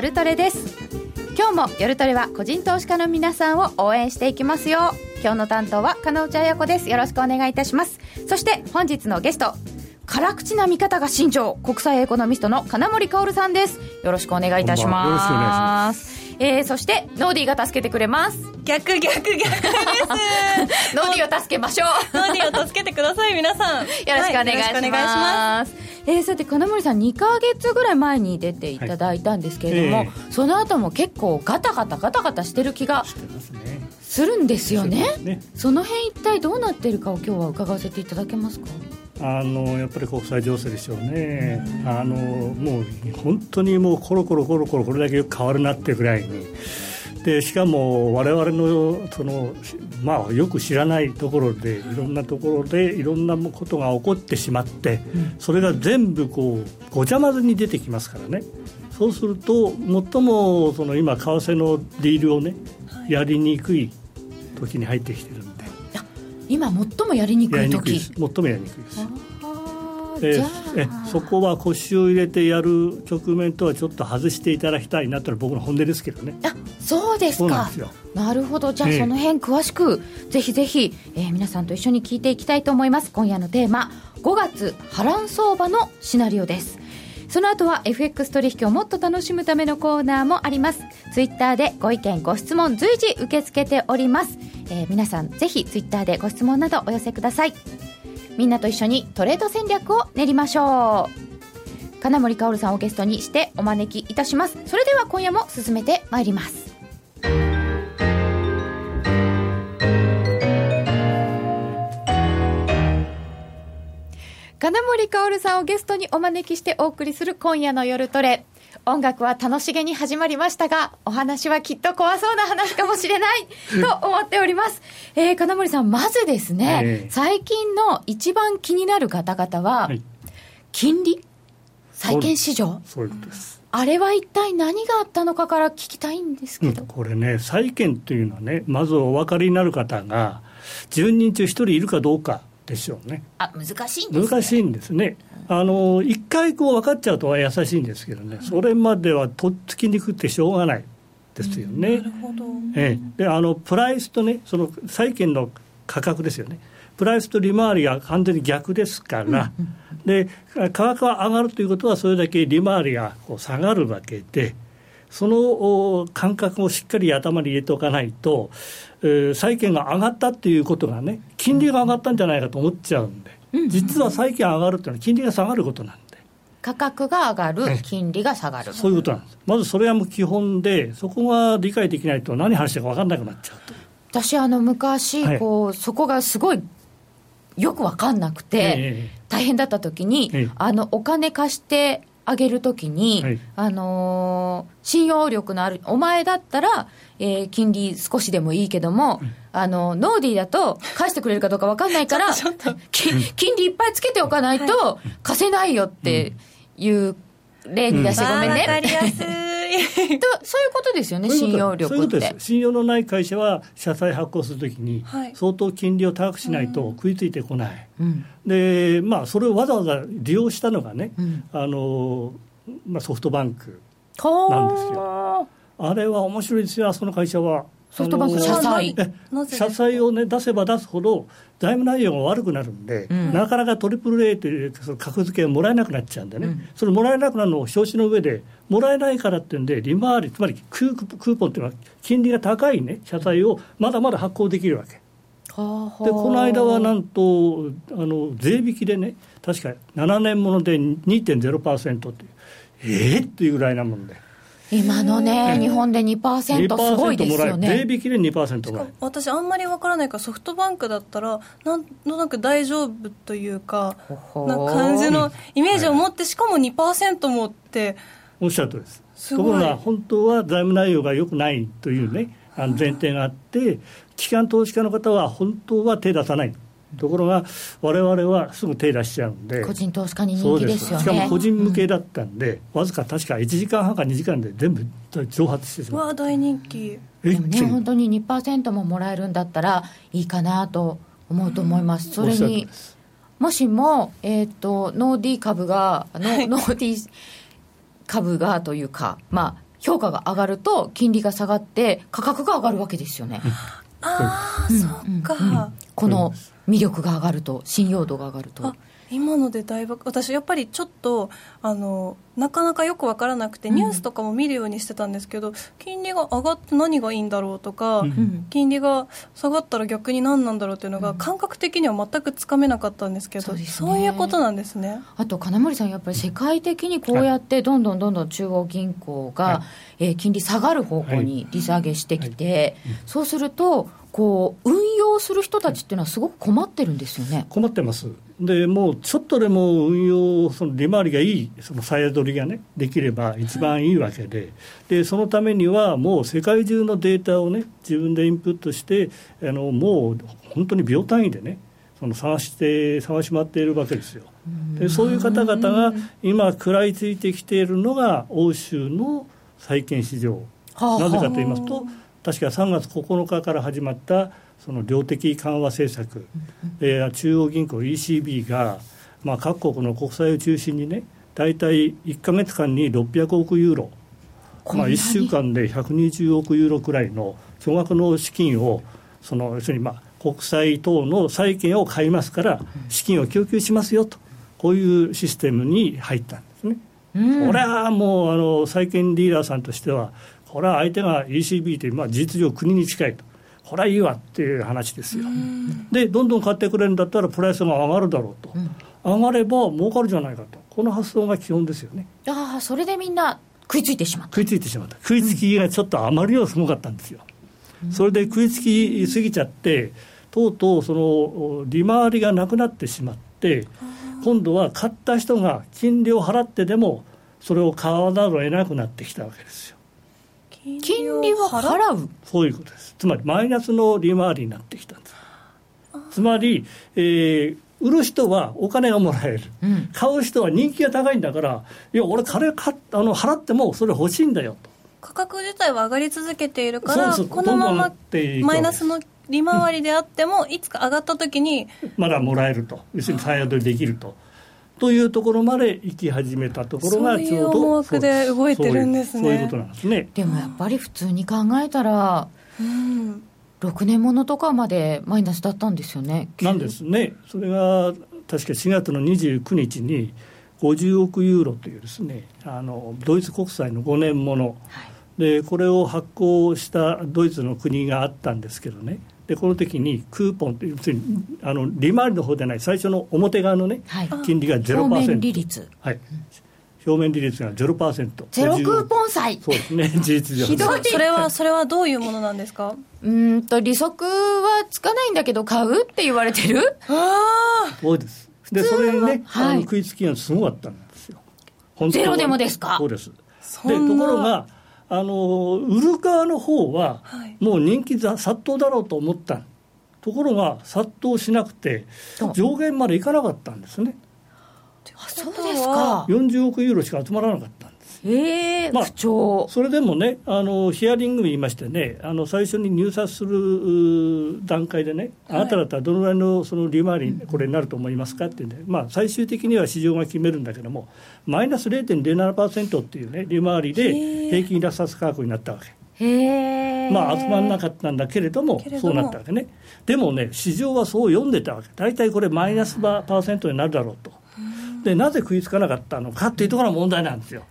夜トレです。今日も夜トレは個人投資家の皆さんを応援していきますよ。今日の担当は金内彩子です。よろしくお願いいたします。そして本日のゲスト辛口な見方が新庄国際エコノミストの金森薫さんです。よろしくお願いいたします。えー、そしてノーディーが助けてくれます。逆逆逆です。ノーディーを助けましょう。ノーディーを助けてください皆さん。よろしくお願いします,、はい、えー、さて金森さん2か月ぐらい前に出ていただいたんですけれども、はいえ。ー、その後も結構ガタガタガタガタしてる気がするんですよね、ね、その辺一体どうなってるかを今日は伺わせていただけますか？あのやっぱり国際情勢でしょうね、あのもう本当にもうコロコロコロコロこれだけ変わるなってぐらいに。でしかも我々のその、まあ、よく知らないところでいろんなところでいろんなことが起こってしまって、それが全部こうごちゃ混ぜに出てきますからね。そうすると最もその今為替のディールをねやりにくい時に入ってきてる今最もやりにくい時。最もやりにくいです。ええそこは腰を入れてやる局面とはちょっと外していただきたいなというのは僕の本音ですけどね。あそうですか。なるほど。じゃあその辺詳しく、えぜひぜひ、えー、皆さんと一緒に聞いていきたいと思います。今夜のテーマ5月波乱相場のシナリオですその後は FX 取引をもっと楽しむためのコーナーもあります。ツイッターでご意見ご質問随時受け付けております。えー、皆さんぜひツイッターでご質問などお寄せください。みんなと一緒にトレード戦略を練りましょう。金森かさんをゲストにしてお招きいたします。それでは今夜も進めてまいります。森かおるさんをゲストにお招きしてお送りする今夜の夜トレ。音楽は楽しげに始まりましたが、お話はきっと怖そうな話かもしれない。と思っております。えー、金森さん、まずですね、えー、最近の一番気になる方々は、はい、金利？債券市場？そうです。あれは一体何があったのかから聞きたいんですけど、うん、これね、債券というのはね、まずお分かりになる方が、10人中1人いるかどうかでしょうね。あ難しいんですね。難しいんですね。あの一回こう分かっちゃうとは優しいんですけどね、それまではとっつきにくくてしょうがないですよね。なるほどええ、であのプライスとね、その債券の価格ですよね、プライスと利回りが完全に逆ですから、で価格が上がるということは、それだけ利回りがこう下がるわけで。その感覚をしっかり頭に入れておかないと、えー、債券が上がったっていうことがね、金利が上がったんじゃないかと思っちゃうんで、実は債券上がるっていうのは金利が下がることなんで。価格が上がる、金利が下がる。そういうことなんです。まずそれはもう基本で、そこが理解できないと何話してるか分かんなくなっちゃうと。私、あの、昔、こう、はい、そこがすごい、よく分かんなくて、えー、大変だった時に、えー、あの、お金貸してあげるときに、はい、あのー、信用力のある、お前だったら、えー、金利少しでもいいけども、あの、ノーディーだと返してくれるかどうか分かんないから、金利いっぱいつけておかないと貸せないよっていう例に出して、ごめんね。い。そういうことですよね、信用力って。信用のない会社は、社債発行するときに、相当金利を高くしないと食いついてこない、うん、でまあ、それをわざわざ利用したのがね、うん、あのまあ、ソフトバンクなんですよ。あれは面白いですよ、その会社は。ソフトバンク社債。社債を、ね、出せば出すほど財務内容が悪くなるんで、うん、なかなかトリプル A というその格付けがもらえなくなっちゃうんでね、うん、それもらえなくなるのを承知の上でもらえないからっていうんで利回りつまりクークーポンっていうのは金利が高いね社債をまだまだ発行できるわけ。でこの間はなんとあの税引きでね確か7年もので2.0%ってええー、っていうぐらいなもんで。今のね、日本で2%すごいですよね。税引きで2%もらえ私、あんまりわからないから、ソフトバンクだったら、なんとなく大丈夫というか、な感じのイメージを持って、しかも2%もって。おっしゃるとりです。ところが、本当は財務内容が良くないというね、あの前提があって、機関投資家の方は本当は手出さない。ところが、われわれはすぐ手出しちゃうんで、個人投資家に人気ですよね。しかも個人向けだったんで、わ、うん、ずか確か1時間半か2時間で全部蒸発してしまう。わ大人気。でもね、本当に2%ももらえるんだったらいいかなと思うと思います。それにもしも、えーと、ノーディー株が、ノーディー株がというか、まあ、評価が上がると金利が下がって価格が上がるわけですよね。ああ、うん、そっか、うん、この魅力が上がると信用度が上がると。今のでだいぶ私やっぱりちょっとあのなかなかよく分からなくて、ニュースとかも見るようにしてたんですけど金利が上がって何がいいんだろうとか、うん、金利が下がったら逆に何なんだろうっていうのが感覚的には全くつかめなかったんですけど、そう、ね、そういうことなんですね。あと金森さんやっぱり世界的にこうやってどんどんどんどん中央銀行が、はい、えー、金利下がる方向に利下げしてきて、はい。はい、そうするとこう運用する人たちっていうのはすごく困ってるんですよね。困ってますでもうちょっとでも運用その利回りがいいその鞘取りがねできれば一番いいわけで。でそのためにはもう世界中のデータをね自分でインプットしてあのもう本当に秒単位でねその探して探し回っているわけですよ。でそういう方々が今食らいついてきているのが欧州の債券市場。なぜかと言いますと確か3月9日から始まったその量的緩和政策、えー、中央銀行 ECB が、まあ、各国の国債を中心にね大体1か月間に600億ユーロ、まあ、1週間で120億ユーロくらいの巨額の資金をその要するにまあ国債等の債券を買いますから資金を供給しますよとこういうシステムに入ったんですね。うん、これはもうあの債券リーダーさんとしてはこれは相手が ECB という、まあ、事実上国に近いと。これはいいわっていう話ですよ。で、どんどん買ってくれるんだったら、プライスが上がるだろうと、うん、上がれば儲かるじゃないかと、この発想が基本ですよね。ああ、それでみんな食いついてしまった。食いついてしまった。食いつきがちょっとあまりにもすごかったんですよ。うん、それで食いつきすぎちゃって、とうとうその利回りがなくなってしまって、今度は買った人が金利を払ってでも、それを買わざるを得なくなってきたわけですよ。金利は払う？そういうことですつまりマイナスの利回りになってきたんです。つまり、えー、売る人はお金がもらえる、うん、買う人は人気が高いんだからいや俺金かあの払ってもそれ欲しいんだよと。価格自体は上がり続けているからこのままマイナスの利回りであっても、いつか上がった時にまだもらえると。要するに再雇いできると。というところまで行き始めたところがちょうどそういう思惑で動いてるんですね。そういうことなんですね。でもやっぱり普通に考えたら、うん、6年ものとかまでマイナスだったんですよねなんですね。それが確か4月の29日に50億ユーロというですねあのドイツ国債の5年もの、はい、でこれを発行したドイツの国があったんですけどね。でこの時にクーポンというあの利回りの方でない最初の表側のね、はい、金利が0%表面利率。はい表面利率が0%ゼロクーポン債。そうですね。事実上。ひどい。それはそれはどういうものなんですか？うんと利息はつかないんだけど買うって言われてる？ああそうです。でそれにね、はい、あの食いつきがすごかったんですよ。ゼロでもですか？そうです。でところがあの売る側の方は、もう人気殺到だろうと思った。ところが殺到しなくて上限までいかなかったんですね。あそうですか40億ユーロしか集まらなかったええー、まあ、不調それでもねあの、ヒアリングに言いましてね、あの最初に入札する段階でね、あなただったらどのぐらいのその利回り、これになると思いますかってね、まあ、最終的には市場が決めるんだけども、マイナス0.07%っていうね、利回りで平均落札価格になったわけ。まあ、集まらなかったんだけれども、そうなったわけね。でもね、市場はそう読んでたわけ。大体これマイナスパーセントになるだろうと。でなぜ食いつかなかったのかっていうところが問題なんですよ。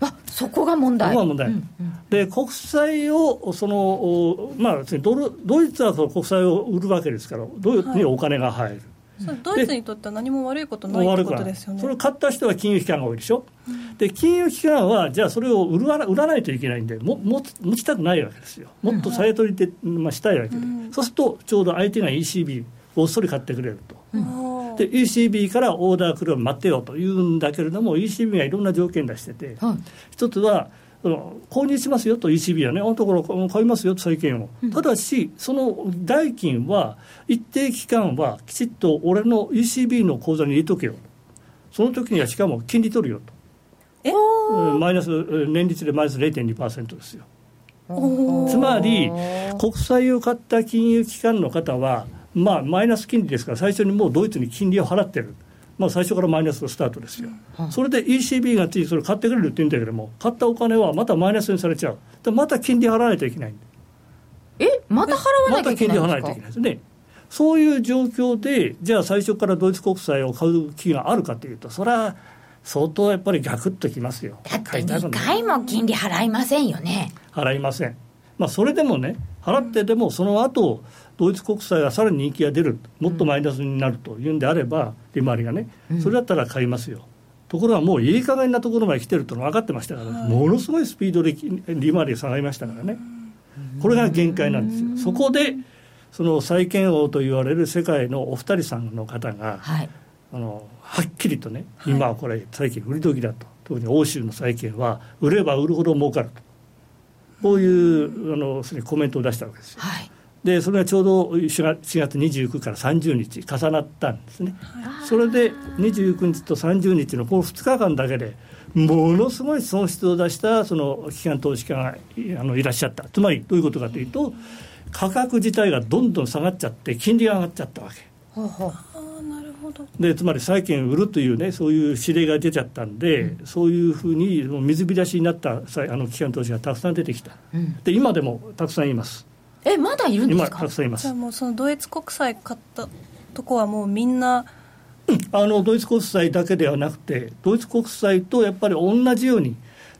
あそこが問題。そこが問題。うんうん、で国債をそのまあドルドイツはその国債を売るわけですからドイツにお金が入る。はい、ドイツにとっては何も悪いことないってことですよね。それを買った人は金融機関が多いでしょ？うん、で金融機関はじゃあそれを売ら売らないといけないんでもも持ちたくないわけですよ。もっとさえ取りで、まあ、したいわけで、うん、そうするとちょうど相手が ECB をっそり買ってくれると。うんで ECB からオーダー来るを待ってよと言うんだけれども ECB がいろんな条件出してて、はい、一つは購入しますよと ECB はね、あのところ買いますよと債券を、ただし、その代金は一定期間はきちっと俺の ECB の口座に入れとけよ、その時にはしかも金利取るよと、え？マイナス年率でマイナス0.2%ですよ。つまり、国債を買った金融機関の方は、まあ、マイナス金利ですから、最初にもうドイツに金利を払ってる。まあ、最初からマイナスのスタートですよ、うん、それで ECB が次それ買ってくれるって言うんだけども買ったお金はまたマイナスにされちゃう。でまた金利払わないといけないえ？また払わなきゃいけないまた金利払わないといけないですね。そういう状況でじゃあ最初からドイツ国債を買う気があるかというとそれは相当やっぱりガクッときますよ。だって2回も金利払いませんよね。払いません。まあそれでもね払ってでもその後ドイツ国債がさらに人気が出るもっとマイナスになるというんであれば利回りがねそれだったら買いますよ、ところがもういい加減なところまで来てると分かってましたから、ものすごいスピードで利回りが下がりましたからね、これが限界なんですよ。そこでその債券王と言われる世界のお二人さんの方が、はい、あのはっきりとね、今はこれ債券売り時だと特に欧州の債券は売れば売るほど儲かると。こういうあのコメントを出したわけですよ。はいでそれがちょうど4月29から30日重なったんですね、それで29日と30日のこの2日間だけでものすごい損失を出したその機関投資家があのいらっしゃった。つまりどういうことかというと価格自体がどんどん下がっちゃって金利が上がっちゃったわけ。ほうほう。なるほど。でつまり債券売るというねそういう指令が出ちゃったんで、うん、そういうふうに水浸しになったあの機関投資がたくさん出てきた、うん、で今でもたくさんいますえまだいるんですか？今たくさんいます。じゃあもうそのドイツ国債買ったとこはもうみんなあのドイツ国債だけではなくてドイツ国債とやっぱり同じように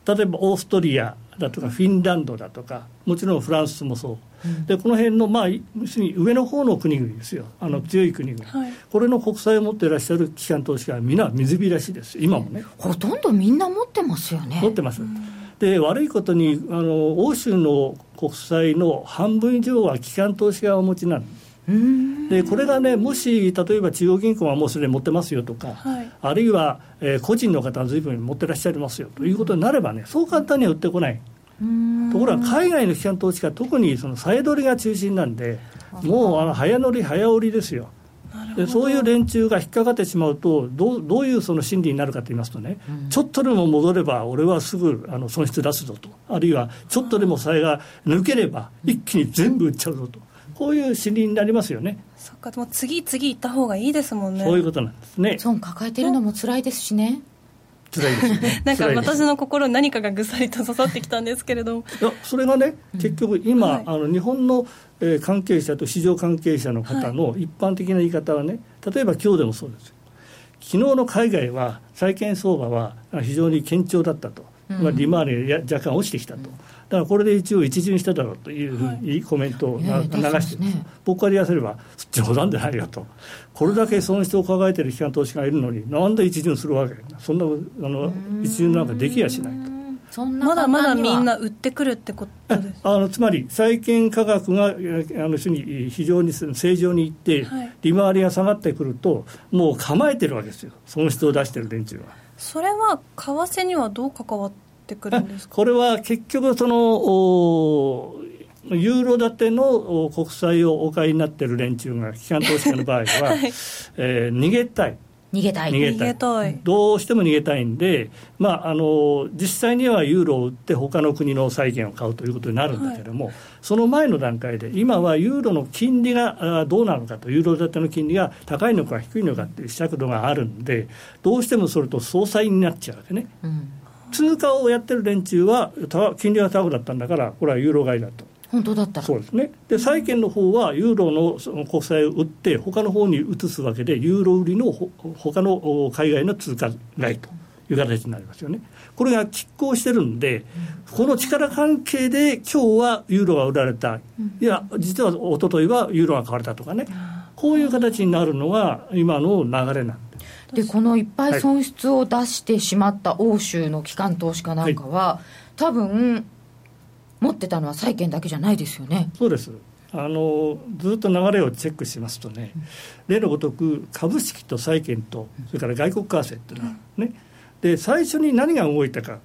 例えばオーストリアだとかフィンランドだとかもちろんフランスもそう、うん、でこの辺のまあ要するに上の方の国々ですよ。あの強い国々、はい、これの国債を持っていらっしゃる機関投資家は皆水浸しです。今もね。ほとんどみんな持ってますよね。持ってます、うん、で悪いことにあの欧州の国債の半分以上は機関投資家がお持ちなんでこれがね、もし例えば中央銀行がもうすでに持ってますよとか、はい、あるいは、えー、個人の方がずいぶん持ってらっしゃいますよということになればね、そう簡単には売ってこない。ところが海外の機関投資家、特にその再取りが中心なんで、もうあの早乗り、早売りですよ。でそういう連中が引っかかってしまうとどうどういうその心理になるかと言いますとね、うん、ちょっとでも戻れば俺はすぐあの損失出すぞとあるいはちょっとでもそれが抜ければ一気に全部売っちゃうぞと。こういう心理になりますよね。そっか、もう次々行った方がいいですもんね。そういうことなんですね。損抱えてるのも辛いですしね。辛いですね。なんか私の心に何かがぐさりと刺さってきたんですけれど。も。いや、それがね、結局今、はい、あの日本の、えー、関係者と市場関係者の方の一般的な言い方はね、例えば今日でもそうです。昨日の海外は債券相場は非常に堅調だったと、まあ、利回りが若干落ちてきたと。だからこれで一応一巡しただろうというふうにコメントを流して僕から言わせれば冗談でないよと。これだけ損失を抱えている機関投資家がいるのになんで一巡するわけ？そんなあの一巡なんかできやしないと。まだまだみんな売ってくるってことです。あのつまり債券価格があの非常に正常にいって、はい、利回りが下がってくるともう構えてるわけですよ。損失を出してる連中はそれは為替にはどう関わってくるんですこれは結局そのユーロ建ての国債をお買いになっている連中が機関投資家の場合は、はい、えー、逃げたい。逃げたい。逃げたい。どうしても逃げたいんで、まあ、あの実際にはユーロを売って他の国の債券を買うということになるんだけども、はい、その前の段階で今はユーロの金利がどうなのかとユーロ建ての金利が高いのか低いのかっていう試着度があるんでどうしてもそれと相殺になっちゃうわけね。うん。通貨をやってる連中は金利が高くなったんだからこれはユーロ買いだと。本当だったそうですね。で債券の方はユーロの国債を売って他の方に移すわけでユーロ売りのほ他の海外の通貨買いという形になりますよね。これが拮抗してるんで、この力関係で今日はユーロが売られた、いや実は一昨日はユーロが買われたとかね。こういう形になるのが今の流れなんでこのいっぱい。損失を出してしまった欧州の機関投資家なんかは、はい、多分持ってたのは債券だけじゃないですよね。そうです。あのずっと流れをチェックしますとね、例のごとく株式と債券とそれから外国為替っていうのはね、で最初に何が動いたか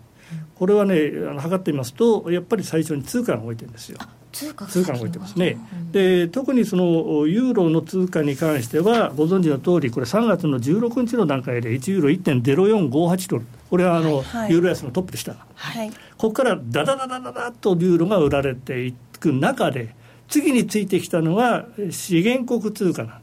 これはね測ってみますとやっぱり最初に通貨が動いてるんですよ。通貨通貨が動いてますね、で特にそのユーロの通貨に関してはご存知の通りこれ3月の16日の段階で1ユーロ1.0458ドル。これはあの、はいはい、ユーロ安のトップでした、はい、ここからダダダダダダとユーロが売られていく中で次についてきたのが資源国通貨なん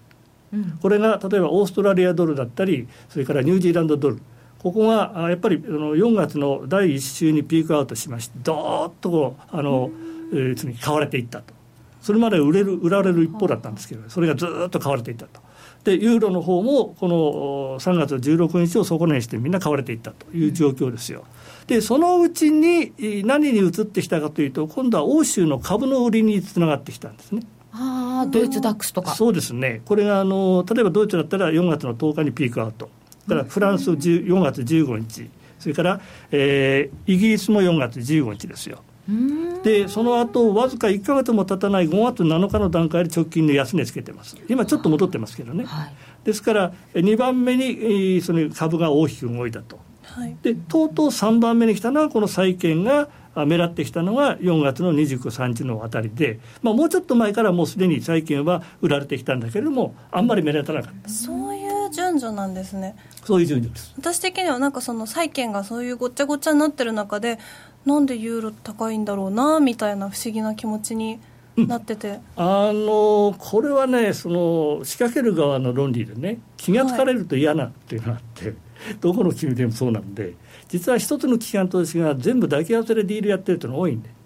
うん、これが例えばオーストラリアドルだったりそれからニュージーランドドル。ここがやっぱり4月の第1週にピークアウトしましてどーっとこうあの、えー、買われていったと。それまで売れる売られる一方だったんですけどそれがずっと買われていったと。でユーロの方もこの3月16日を底値にしてみんな買われていったという状況ですよ。でそのうちに何に移ってきたかというと今度は欧州の株の売りにつながってきたんですね。あドイツダックスとか。そうですね、これがあの例えばドイツだったら4月の10日にピークアウト、からフランス4月15日、それから、えー、イギリスも4月15日ですよ。でその後わずか1か月も経たない5月7日の段階で直近の安値つけてます、今ちょっと戻ってますけどね、はい、ですから2番目にその株が大きく動いたと、はい、でとうとう3番目に来たのはこの債券が目立ってきたのが4月の29、30のあたりで、まあ、もうちょっと前からもうすでに債券は売られてきたんだけれども、あんまり目立たなかった。そういう順序なんですね。そういう順序です。私的にはなんかその債券がそういうごっちゃごちゃになってる中で、なんでユーロ高いんだろうなみたいな不思議な気持ちになってて、うん、あのこれはねその仕掛ける側の論理でね気が付かれると嫌なっていうのがあって、はい、どこの国でもそうなんで実は一つの機関投資家が全部抱き合わせでディールやってるというのが多いんで。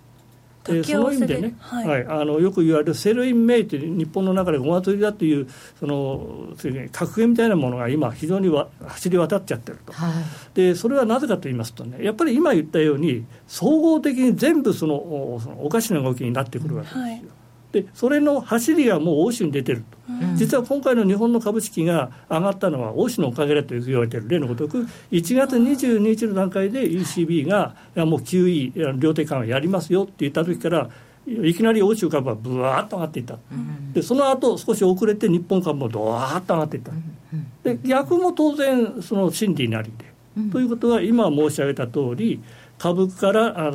でその意味でね、はい、はい、あのよく言われる Sell in May という日本の中でごま取りだというその格言みたいなものが今非常にわ走り渡っちゃってると、はい、でそれはなぜかと言いますとねやっぱり今言ったように総合的に全部そのそのおかしな動きになってくるわけですよ。はいでそれの走りがもう欧州に出てると、うん、実は今回の日本の株式が上がったのは欧州のおかげだと言われている。例のごとく1月22日の段階で ECB がもう QE 量的緩和やりますよって言った時からいきなり欧州株はぶわーっと上がっていった、うん、でその後少し遅れて日本株もどわーっと上がっていった、で逆も当然その心理なりで、うん、ということは今申し上げた通り株から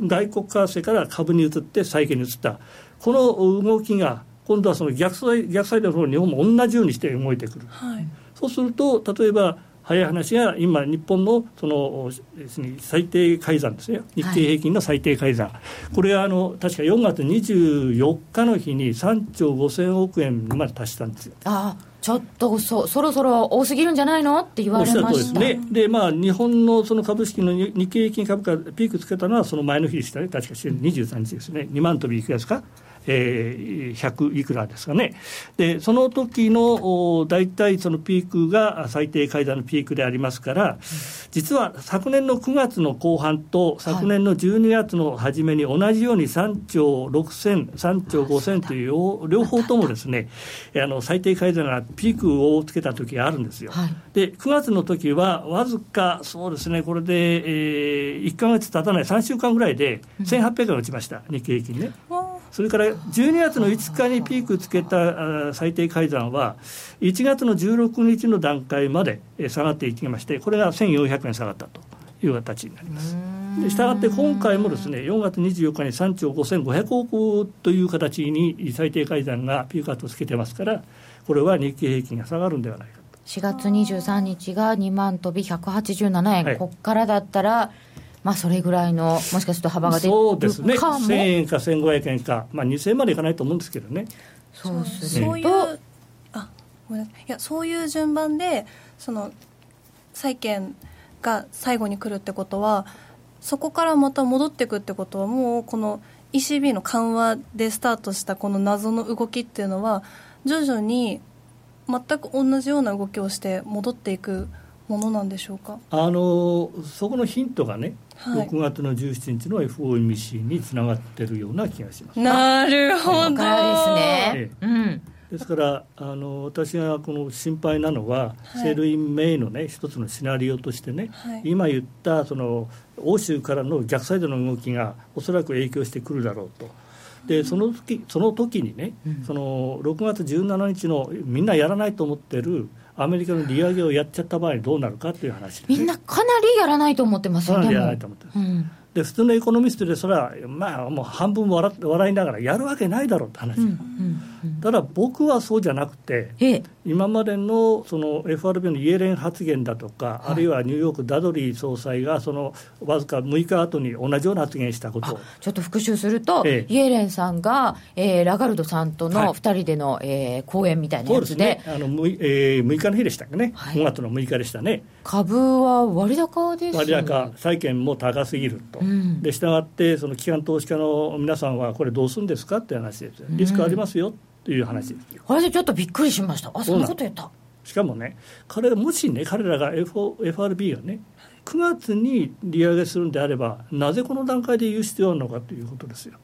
外国為替から株に移って債券に移ったこの動きが今度はその逆サイ逆サイドの方日本も同じようにして動いてくる、はい、そうすると例えば早い話が今、日本のその最低改ざんですね、日経平均の最低改ざん、はい、これはあの確か4月24日の日に3兆5000億円まで達したんですよ。あちょっとそそろそろ多すぎるんじゃないのって言われました。でで、まあ、日本のその株式の日経平均株価、ピークつけたのはその前の日でしたね、確か23日ですね、2万飛びいくらですか。えー、100いくらですかね、でその時の大体そのピークが最低階段のピークでありますから、実は昨年の9月の後半と昨年の12月の初めに同じように3兆6000、3兆5000という両方ともですね、あの最低階段がピークをつけた時があるんですよ。はい、で9月の時はわずかそうですねこれで、えー、1か月経たない3週間ぐらいで1800円落ちました、日経平均ね。それから12月の5日にピークつけた最低改ざんは、1月の16日の段階まで下がっていきまして、これが1400円下がったという形になります。でしたがって今回もですね4月24日に3兆5500億という形に最低改ざんがピークアウトつけてますからこれは日経平均が下がるんではないかと。4月23日が2万飛び187円、はい、ここからだったらまあ、それぐらいの、もしかすると幅が出るかも。そうですね、1000円か1500円か、まあ、2000円までいかないと思うんですけどね。そうすると、そういうあごめんい。やそういう順番でその債券が最後に来るってことはそこからまた戻っていくってことはもうこの ECB の緩和でスタートしたこの謎の動きっていうのは徐々に全く同じような動きをして戻っていくものなんでしょうか？あのそこのヒントがねはい、6月の17日の FOMC につながってるような気がします。なるほど。ですね。うん。ですからあの私がこの心配なのは、はい、セールイン・メイの、ね、一つのシナリオとしてね、はい、今言ったその欧州からの逆サイドの動きがおそらく影響してくるだろうと。でその時その時にね、うん、その6月17日のみんなやらないと思ってるアメリカの利上げをやっちゃった場合どうなるかという話、ね、みんなかなりやらないと思ってますよね。やらないと思ってます、うん、で普通のエコノミストでそれは、まあ、もう半分笑笑いながらやるわけないだろうって話、うんうんうん、ただ僕はそうじゃなくて、ええ、今までのその FRB のイエレン発言だとか、はい、あるいはニューヨークダドリー総裁がそのわずか6日後に同じような発言したこと。ちょっと復習すると、ええ、イエレンさんが、えー、ラガルドさんとの2人での、はい、えー、講演みたいなやつで、ね、あの 6,、えー、6日の日でしたっけね、はい、5月の6日でしたね。株は割高です、ね、割高、債券も高すぎると、うん、でしたがって、その機関投資家の皆さんは、これ、どうするんですかって話です、リスクありますよ、うんという話ですよ。あれでちょっとびっくりしました。あ、そんなこと言った。しかもね、彼らもしね、彼らが FRB がね、9月に利上げするんであれば、なぜこの段階で言う必要あるのかということですよ。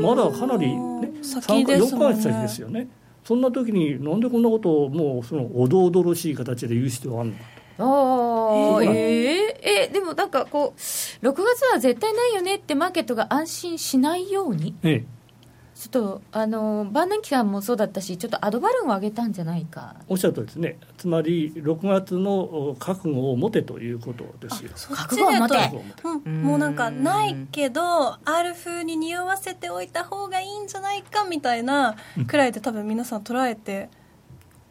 まだかなり、ね、3か、4か月先ですよね。そんな時に、なんでこんなことをもう、そのおどおどろしい形で言う必要あるのかあ、えー、えー、でもなんかこう、6月は絶対ないよねってマーケットが安心しないように、ええ、ちょっとあの万年期間もそうだったし、ちょっとアドバルーンを上げたんじゃないか。おっしゃるとですね、つまり6月の覚悟を持てということですよ。覚悟を持て、うん、もうなんか、ないけど、あるふうに匂わせておいた方がいいんじゃないかみたいなくらいで、多分皆さん捉えて。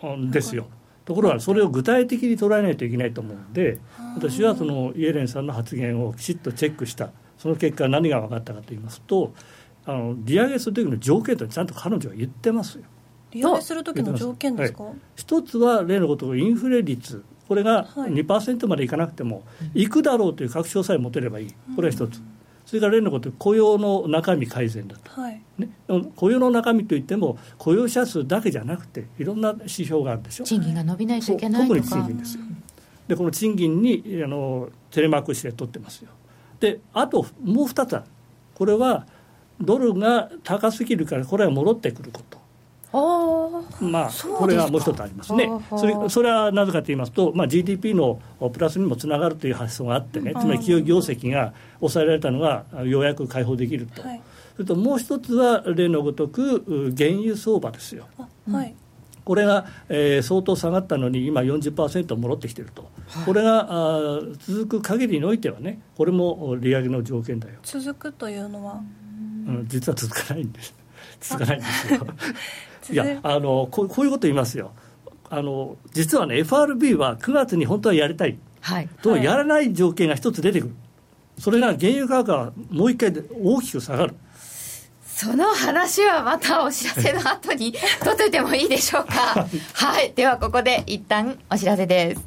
うん、ですよ。ところがそれを具体的に捉えないといけないと思うので私はそのイエレンさんの発言をきちっとチェックした。その結果何が分かったかと言いますとあの利上げする時の条件とちゃんと彼女は言ってますよ。利上げする時の条件ですか、はい、一つは例のことインフレ率。これが2%までいかなくても、い、くだろうという確証さえ持てればいい。これは一つ、それから例のこと雇用の中身改善だと、はい。ね、雇用の中身といっても雇用者数だけじゃなくていろんな指標があるでしょ。賃金が伸びないといけない特に賃金ですよ。でこの賃金にあのテレマークして取ってますよ。であともう2つある。これはドルが高すぎるからこれは戻ってくること。まあ、これがもう一つありますね、それそれはなぜかと言いますと、まあ、GDP のプラスにもつながるという発想があってね、つまり企業業績が抑えられたのがようやく解放できると、はい、それともう一つは例のごとく原油相場ですよ。はい、これが、えー、相当下がったのに今40%戻ってきてると、はい、これがあ続く限りにおいてはねこれも利上げの条件だよ。続くというのは？うん、実は続かないんです。続かないんですよ。いやあのこうこういうこと言いますよ。あの実はね FRB は9月に本当はやりたい、はい、とやらない条件が一つ出てくる、それが原油価格がもう一回大きく下がる。その話はまたお知らせの後に 取っといてもいいでしょうか。はい。ではここで一旦お知らせです。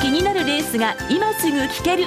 気になるレースが今すぐ聞ける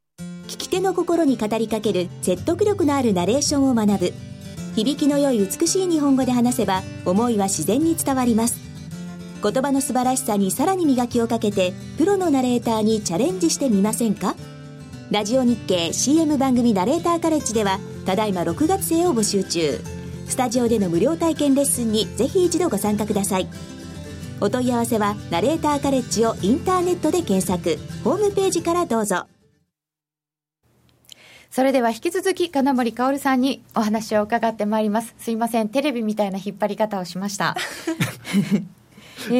手の心に語りかける説得力のあるナレーションを学ぶ。響きの良い美しい日本語で話せば思いは自然に伝わります。言葉の素晴らしさにさらに磨きをかけてプロのナレーターにチャレンジしてみませんか？ラジオ日経 CM 番組ナレーターカレッジではただいま6月生を募集中。スタジオでの無料体験レッスンにぜひ一度ご参加ください。お問い合わせはナレーターカレッジをインターネットで検索。ホームページからどうぞ。それでは引き続き金森薫さんにお話を伺ってまいりますすいませんテレビみたいな引っ張り方をしました え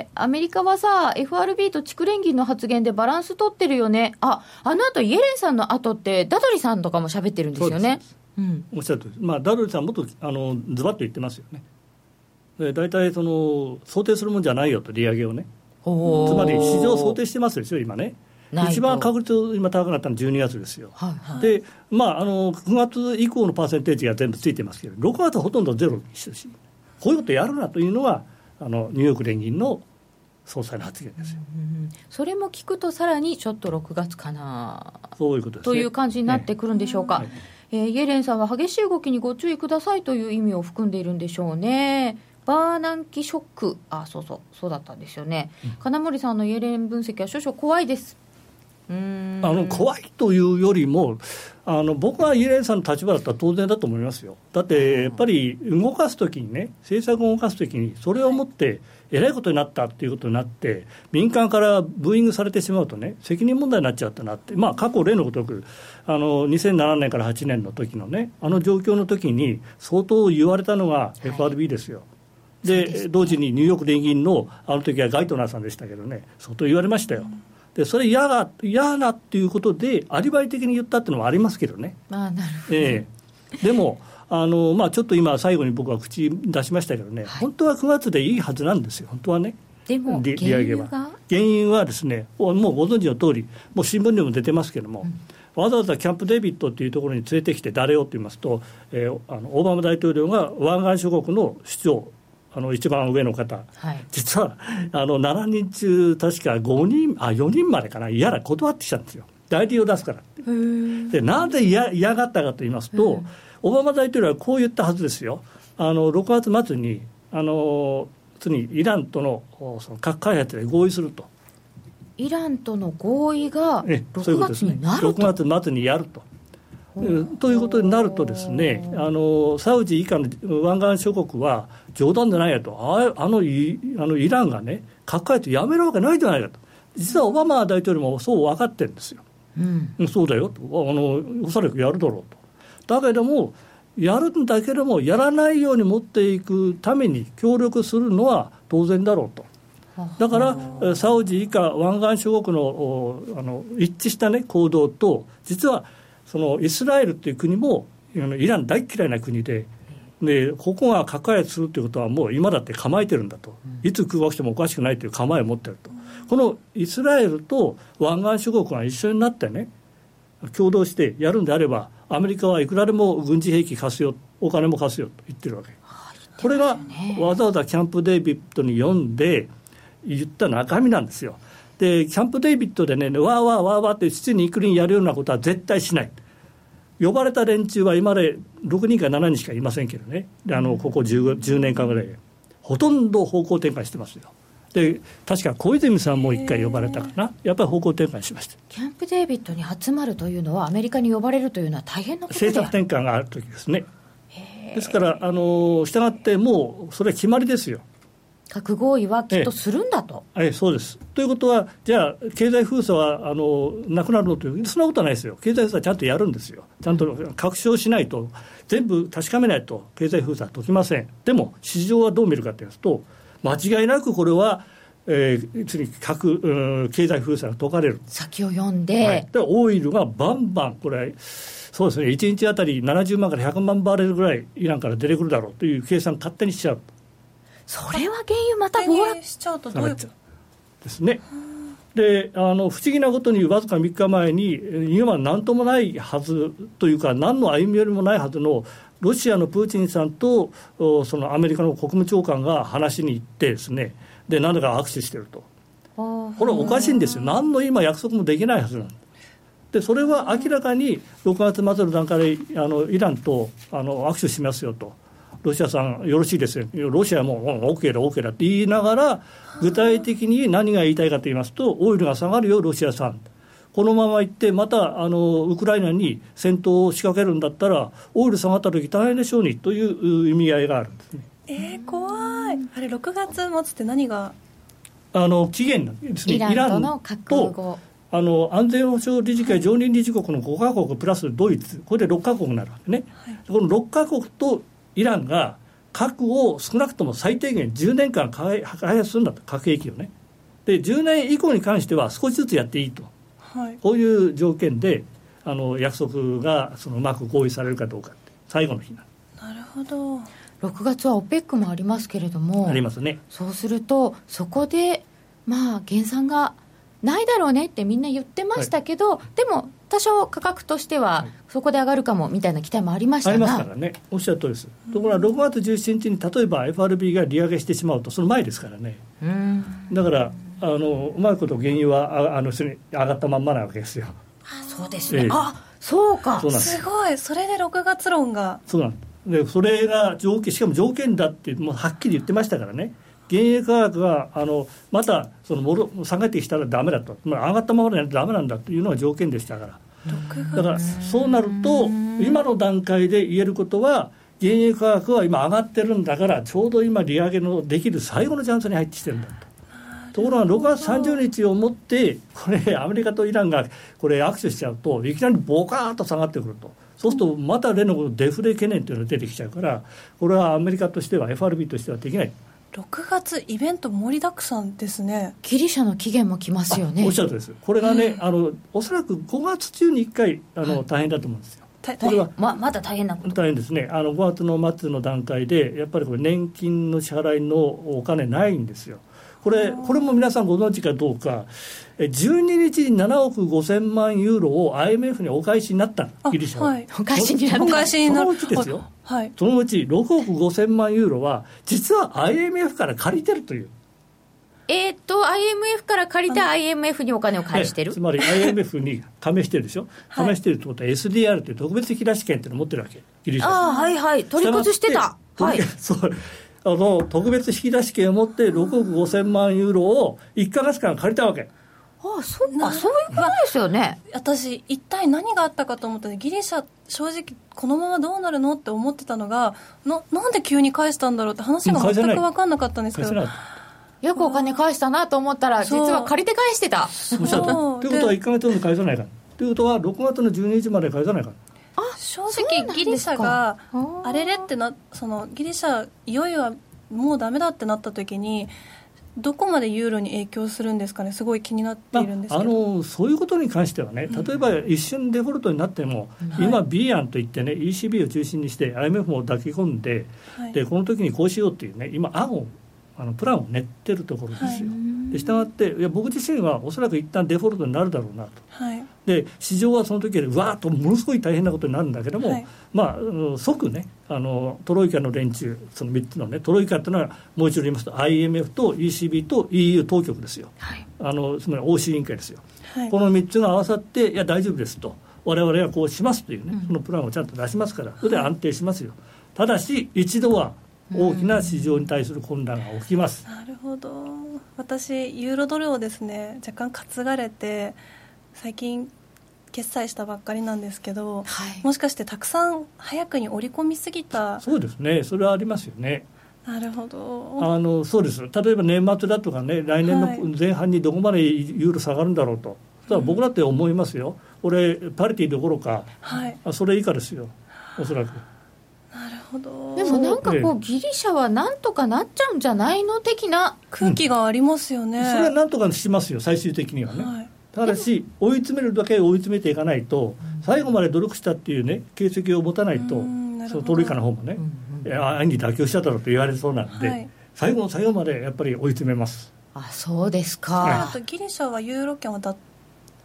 ー、アメリカはさ、FRB と蓄連銀の発言でバランス取ってるよね、ああの後イエレンさんの後って、ダドリさんとかも喋ってるんですよね。うん、おっしゃるとり、まあ、ダドリさん、もっとあのズバッと言ってますよね。で大体その、想定するもんじゃないよと、利上げをね。つまり市場想定してますでしょ、今ね。一番確率、今高くなったのは12月ですよ、はいはい、でまあ、あの9月以降のパーセンテージが全部ついてますけど、6月はほとんどゼロにしてるし、こういうことやるなというのは、あのニューヨーク連銀の総裁の発言ですよ、それも聞くと、さらにちょっと6月かな。そういうことね、という感じになってくるんでしょうか。ねえー、イエレンさんは激しい動きにご注意くださいという意味を含んでいるんでしょうね。バーナンキショック、あそうそう、そうだったんですよね、うん、金森さんのイエレン分析は少々怖いです。あの怖いというよりも、あの僕はイエレンさんの立場だったら当然だと思いますよ、だってやっぱり動かすときにね、政策を動かすときに、それをもってえらいことになったっていうことになって、民間からブーイングされてしまうとね、責任問題になっちゃったなって、まあ、過去、例のごとく、あの2007年から8年の時のね、あの状況の時に、相当言われたのが FRB ですよ。はいで同時にニューヨーク連銀のあの時はガイトナーさんでしたけどね、相当言われましたよ。うんでそれ嫌だ嫌だっていうことでアリバイ的に言ったっていうのもありますけどね。あなるほど、えー、でもあの、まあ、ちょっと今最後に僕は口出しましたけどね、はい、本当は9月でいいはずなんですよ本当はね。でも利上げは。原因はですねもうご存知の通りもう新聞でも出てますけども、うん、わざわざキャンプ・デビットっていうところに連れてきて誰をって言いますと、えー、あのオバマ大統領が湾岸諸国の首長あの一番上の方、はい、実はあの7人中、確か5人、あ4人までかな、嫌だ、断ってきたんですよ、代理を出すから。でなぜ嫌嫌がったかと言いますと、オバマ大統領はこう言ったはずですよ、あの6月末に、あのにイランとのその核開発で合意すると。イランとの合意が6月になると、ね、6月末にやると。ということになるとですねあのサウジ以下の湾岸諸国は冗談じゃないやと。ああのイあのイランがね核開発やめるわけないじゃないかと。実はオバマ大統領もそう分かってるんですよ、うん、そうだよと。あのおそらくやるだろうと。だけどもやるんだけどもやらないように持っていくために協力するのは当然だろうと。だから、サウジ以下、湾岸諸国のあの一致した、ね、行動と、実はそのイスラエルっていう国もイラン大嫌いな国ででここが核開発するということはもう今だって構えてるんだと、いつ空爆してもおかしくないという構えを持ってると、このイスラエルと湾岸諸国が一緒になってね共同してやるんであればアメリカはいくらでも軍事兵器貸すよお金も貸すよと言ってるわけ、これがわざわざキャンプ・デイビッドに読んで言った中身なんですよでキャンプ・デイビッドでねわーわーわーわーって七にくりにやるようなことは絶対しない。呼ばれた連中は今まで6人か7人しかいませんけどね。あのここ 10, 10年間ぐらいほとんど方向転換してますよ。で確か小泉さんも1回呼ばれたかな、やっぱり方向転換しました。キャンプ・デービッドに集まるというのは、アメリカに呼ばれるというのは大変なこと政策転換があるときですね。ですから、あの従ってもうそれは決まりですよ。核合意はきっとするんだと。ええ、そうです。ということは、じゃあ、経済封鎖はあのなくなるのという、そんなことはないですよ、経済封鎖はちゃんとやるんですよ、ちゃんと確証しないと、全部確かめないと、経済封鎖は解きません、でも、市場はどう見るかというと、間違いなくこれは、えー、次核、うん、経済封鎖が解かれる。先を読んで、はい、でオイルがバンバン、これ、そうですね、1日あたり70万から100万バレルぐらい、イランから出てくるだろうという計算、勝手にしちゃう。それは原油また暴落。しちゃうとどういうですね。であの不思議なことにわずか3日前に今は何ともないはずというか何の歩み寄りもないはずのロシアのプーチンさんとそのアメリカの国務長官が話しに行ってですね。で何だか握手してると。これはおかしいんですよ。何の今約束もできないはずなんでそれは明らかに6月末の段階であのイランとあの握手しますよと。ロシアさん、よろしいですよ、ロシアも、うん、OK だ、OK だって言いながら、具体的に何が言いたいかと言いますと、オイルが下がるよ、ロシア産。このままいって、またあのウクライナに戦闘を仕掛けるんだったら、オイル下がった時大変でしょうにという意味合いがあるんですね。えー、怖い、あれ、6月末って何が？あの期限なんですね、イランのとあの安全保障理事会常任理事国の5か国プラスドイツ、これで6か国になるわけね、はい、この6か国とイランが核を少なくとも最低限10年間開発するんだと、核兵器をね。で、10年以降に関しては少しずつやっていいと、はい、こういう条件であの約束がそのうまく合意されるかどうか最後の日ななるほど。6月は OPEC もありますけれどもありますね。そうするとそこでまあ減産がないだろうねってみんな言ってましたけど、はい、でも多少価格としてはそこで上がるかもみたいな期待もありましたありますからね、おっしゃる通りです、ところが6月17日に例えば FRB が利上げしてしまうと、その前ですからね、だからあのうまいこと原油はあの上がったまんまなわけですよ。あそうですね、ええ、あそうか。す。ごい、それで6月論が。そうなんでそれが条件しかも条件だってもうはっきり言ってましたからね原油価格があのまたその戻下げてきたらだめだと、まあ、上がったままでないとだめなんだというのが条件でしたから。だからそうなると今の段階で言えることは原油価格は今上がってるんだからちょうど今利上げのできる最後のチャンスに入ってきてるんだと。ところが6月30日をもって、これ、アメリカとイランがこれ、握手しちゃうと、いきなりボカーンと下がってくると、そうすると、また例のデフレ懸念というのが出てきちゃうから、これはアメリカとしては、FRB としてはできない。6月、イベント盛りだくさんですね。ギリシャの期限も来ますよね。おっしゃるとです、これがね、あのおそらく5月中に1回あの、大変だと思うんですよ。これはままだ大変なこと。大変ですね、あの5月の末の段階で、やっぱりこれ、年金の支払いのお金ないんですよ。これこれも皆さんご存知かどうか、12日に7億5000万ユーロを IMF にお返しになった、ギリシャは。はい、お返しになった。そのうちですよ、はい、そのうち6億5000万ユーロは、実は IMF から借りてるという。えっと、IMF から借りて IMF にお金を返してる？つまり IMF に加盟してるでしょ、加盟してるってことは SDR という特別引き出し権っていうのを持ってるわけ、ギリシャ。ああ、はいはい、取り崩してた。はい、そうあの特別引き出し権を持って6億5000万ユーロを1か月間借りたわけ。ああそうか。そういうことですよね。私一体何があったかと思ったらギリシャ正直このままどうなるのって思ってたのがななんで急に返したんだろうって話が全く分かんなかったんですけど。よくお金返したなと思ったら実は借りて返してた。ということは1か月後に返さないから。ということは6月の12日まで返さないから正直ギリシャがあれれってなそのギリシャいよいよもうだめだってなった時にどこまでユーロに影響するんですかね、すごい気になっているんですあのそういうことに関してはね、例えば一瞬デフォルトになっても、うん、今、B 案といってね、ECB を中心にして、IMF も抱き込んで、はい、でこの時にこうしようっていうね、今、案をあのプランを練ってるところですよ。はい。でしたがっていや僕自身はおそらく一旦デフォルトになるだろうなと、はい、で市場はその時よりわーっとものすごい大変なことになるんだけども、はい、まあ、即ねあのトロイカの連中その3つのねトロイカっていうのはもう一度言いますと IMF と ECB と EU 当局ですよ、はい、あのつまり欧州委員会ですよ、この3つが合わさっていや大丈夫ですと。我々はこうしますというね、うん、そのプランをちゃんと出しますからそれで安定しますよ。ただし一度は大きな市場に対する混乱が起きます。なるほど。私ユーロドルをですね若干担がれて最近決済したばっかりなんですけど、はい、もしかしてたくさん早くに織り込みすぎたそうですね。それはありますよね。なるほど。あのそうです。例えば年末だとかね来年の前半にどこまでユーロ下がるんだろうと、はい、僕だって思いますよ、俺パリティどころか、はい、それ以下ですよ。おそらく。ほど。でもなんかこう、ギリシャはなんとかなっちゃうんじゃないの的な空気がありますよね、うん、それはなんとかしますよ最終的にはね、はい、ただし追い詰めるだけ追い詰めていかないと、最後まで努力したっていうね形跡を持たないと、そのトルイカの方もね、うん、安に妥協しただろうと言われそうなんで、はい、最後の最後までやっぱり追い詰めます。あそうですか、あとギリシャはユーロ圏は脱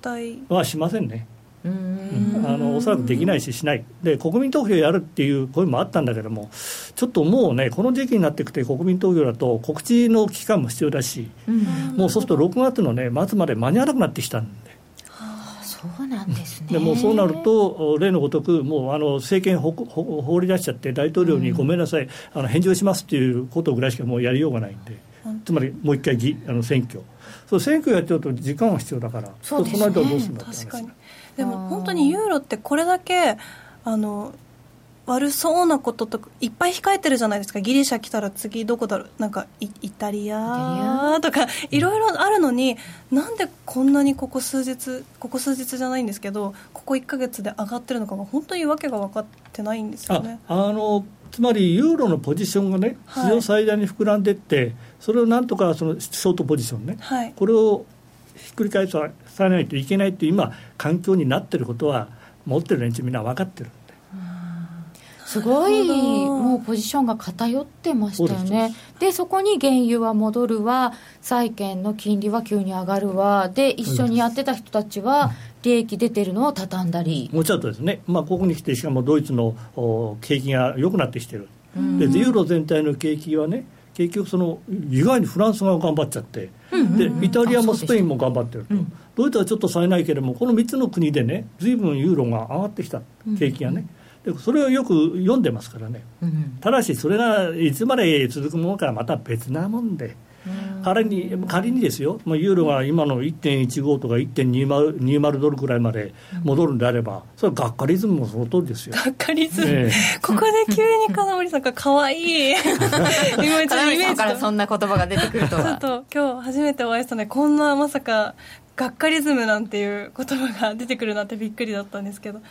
退はしませんね。うん、あのおそらくできないししない。で国民投票やるっていう声もあったんだけどもちょっともうねこの時期になってきて国民投票だと告知の期間も必要だし、うん、もうそうすると6月の、ね、末まで間に合わなくなってきたんで。そうなんですね。でもそうなると、例のごとく、もうあの政権ほほ放り出しちゃって、大統領にごめんなさい、うん、あの返上しますっていうことぐらいしかもうやりようがないんで、つまりもう一回ぎあの選挙、そう選挙やっちゃうと時間は必要だから、そ、ね、その間はどうするんだって話。でも本当にユーロってこれだけあの悪そうなこととかいっぱい控えてるじゃないですか。ギリシャ来たら次どこだろう。なんかイタリアとかいろいろあるのに、うん、なんでこんなにここ数日ここ数日じゃないんですけどここ1か月で上がってるのかが本当に訳が分かってないんですよね。あのつまりユーロのポジションがね史上最大に膨らんでいって、はい、それをなんとかそのショートポジションね、はい、これをひっくり返さないといけないという今環境になってることは持ってる連中みんな分かってるすごいもうポジションが偏ってましたよねでそこに原油は戻るわ。債券の金利は急に上がるわ。で一緒にやってた人たちは利益出てるのを畳んだり。もちろんですね、まあ、ここに来てしかもドイツの景気が良くなってきてる。でユーロ全体の景気はね結局その意外にフランスが頑張っちゃって、でイタリアもスペインも頑張ってると、ドイツはちょっとさえないけれどもこの3つの国でねずいぶんユーロが上がってきた景気がね、でそれをよく読んでますからね、うん、ただしそれがいつまで続くものかはまた別なもんで。仮に仮にですよ、まあ、ユーロが今の1.15とか1.20ドルくらいまで戻るんであれば、それはがっかりズムもその通りですよ。がっかりズム、えー、ここで急に金森さんがかわい。い、今ちょっとイメージからそんな言葉が出てくるとは。ちょっと今日初めてお会いしたので、こんなまさかがっかりズムなんていう言葉が出てくるなんてびっくりだったんですけど。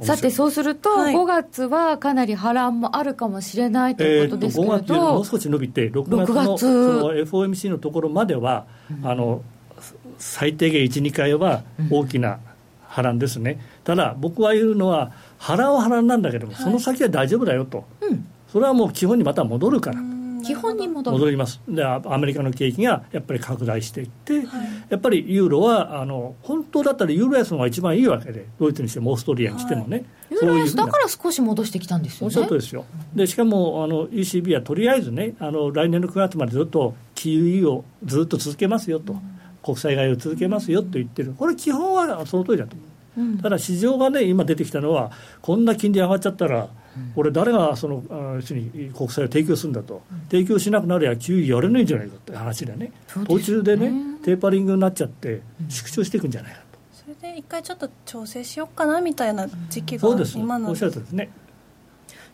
さてそうすると、はい、5月はかなり波乱もあるかもしれないということですけれど、えー、5月もう少し伸びて6月のその FOMC のところまでは、うん、あの最低限1、2回は大きな波乱ですね、うん、ただ僕は言うのは波乱は波乱なんだけども、はい、その先は大丈夫だよと、うん、それはもう基本にまた戻るから。基本に戻戻ります。でアメリカの景気がやっぱり拡大していって、はい、やっぱりユーロはあの本当だったらユーロ安の方が一番いいわけでドイツにしてもオーストリアにしてもね、はい、ユーロ安だから少し戻してきたんですよね。おですよでしかもあの ECB はとりあえずねあの来年の9月までずっと QE をずっと続けますよと、うん、国債買いを続けますよと言ってる。これ基本はその通りだと思う。うん、ただ市場がね今出てきたのはこんな金利上がっちゃったらこれ、誰がその要するに国債を提供するんだと、提供しなくなるや、給油やれないんじゃないかって話でね、途中でね、テーパリングになっちゃって、縮小していくんじゃないかと。それで一回ちょっと調整しようかなみたいな時期が今の。おっしゃるとですね。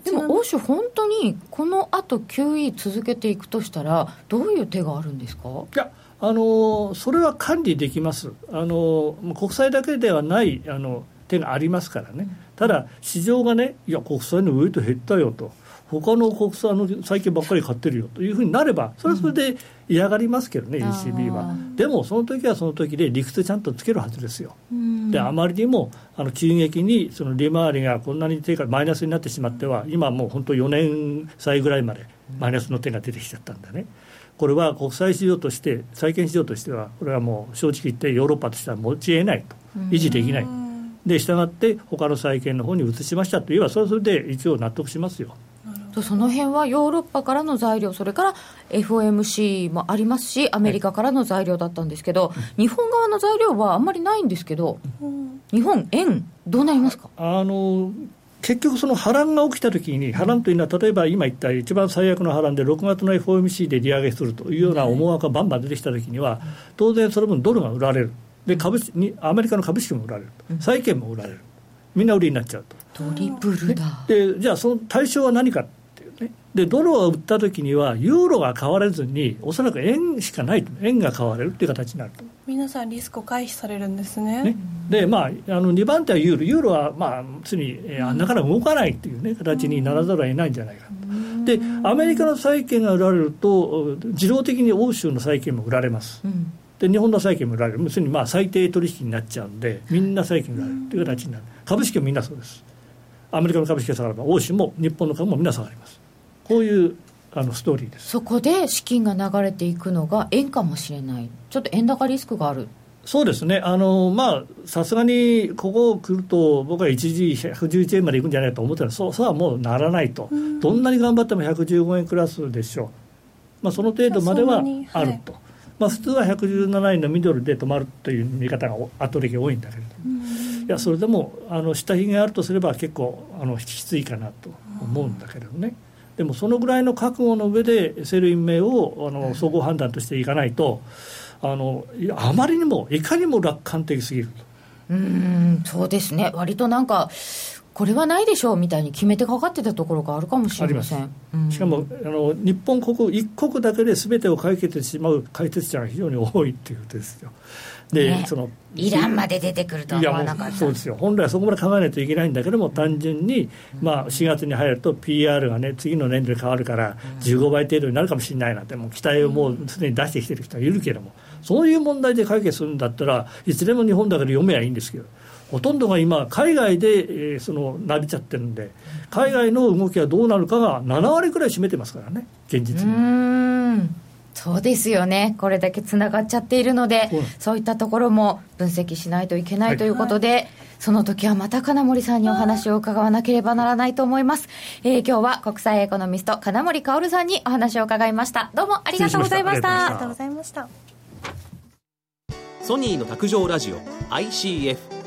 でも欧州、本当にこのあと QE 続けていくとしたら、どういう手があるんですか？いやあのそれは管理できます、あの国債だけではないあの手がありますからね、ただ、市場がね、いや、国債のウェイト減ったよと、他の国債の債券ばっかり買ってるよというふうになれば、それはそれで嫌がりますけどね、うん、ECB は。でも、その時はその時で理屈ちゃんとつけるはずですよ。うん、で、あまりにもあの急激にその利回りがこんなに低下、マイナスになってしまっては、今もう本当4年債ぐらいまでマイナスの手が出てきちゃったんだね。これは国際市場として、債券市場としては、これはもう正直言ってヨーロッパとしては持ち得ないと、維持できない。で従って他の債券の方に移しましたといえばそれはそれで一応納得しますよ。その辺はヨーロッパからの材料、それから FOMC もありますし、アメリカからの材料だったんですけど、はい、日本側の材料はあんまりないんですけど、うん、日本、円、どうなりますか？あの結局、その波乱が起きたときに、波乱というのは、例えば今言った一番最悪の波乱で、6月の FOMC で利上げするというような思惑がバンバン出てきたときには、当然その分、ドルが売られる。で株にアメリカの株式も売られる債券も売られる。みんな売りになっちゃうと。トリプルだ。でじゃあその対象は何かっていうね。でドルを売った時にはユーロが買われずにおそらく円しかないと。円が買われるっていう形になると。皆さんリスクを回避されるんですね、ね、でまああの2番手はユーロ。ユーロはまあつに、えー、なかなか動かないっていうね形にならざるを得ないんじゃないかでアメリカの債券が売られると自動的に欧州の債券も売られます、うんで日本の債券も売られる、要するにまあ最低取引になっちゃうんで、みんな債券売られる。という形になる、株式もみんなそうです、アメリカの株式が下がれば、欧州も日本の株もみんな下がります、こういうあのストーリーです。そこで資金が流れていくのが円かもしれない、ちょっと円高リスクがある。そうですね、あのまあ、さすがにここ来ると、僕は一時111円までいくんじゃないかと思ってたら、そうそうはもうならないと、どんなに頑張っても115円クラスでしょう、まあ、その程度まではあると。まあ、普通は117円のミドルで止まるという見方が圧倒的に多いんだけれども、いやそれでもあの下髭があるとすれば結構あのきついかなと思うんだけれどね。でもそのぐらいの覚悟の上でセルイン名をあの総合判断としていかないとあのあまりにもいかにも楽観的すぎるうんそうですね。割となんかこれはないでしょうみたいに決めてかかってたところがあるかもしれません、うん、しかもあの日本国一国だけで全てを解決してしまう解決者が非常に多いっていうことですよ。で、ね、そのイランまで出てくるとは思わなかった。そうですよ。本来はそこまで考えないといけないんだけども単純に、まあ、4月に入ると PR がね次の年度で変わるから15倍程度になるかもしれないなんてもう期待をもうすでに出してきてる人はいるけどもそういう問題で解決するんだったらいつでも日本だけで読めばいいんですけどほとんどが今、海外で、えー、そのなびちゃってるんで、海外の動きはどうなるかが7割くらい占めてますからね、現実に。そうですよね、これだけつながっちゃっているので、そういったところも分析しないといけないということで、はい、その時はまた金森さんにお話を伺わなければならないと思います。えー、今日は国際エコノミスト、金森薫さんにお話を伺いました。どうもありがとうございました。ありがとうございました。ソニーの卓上ラジオ ICF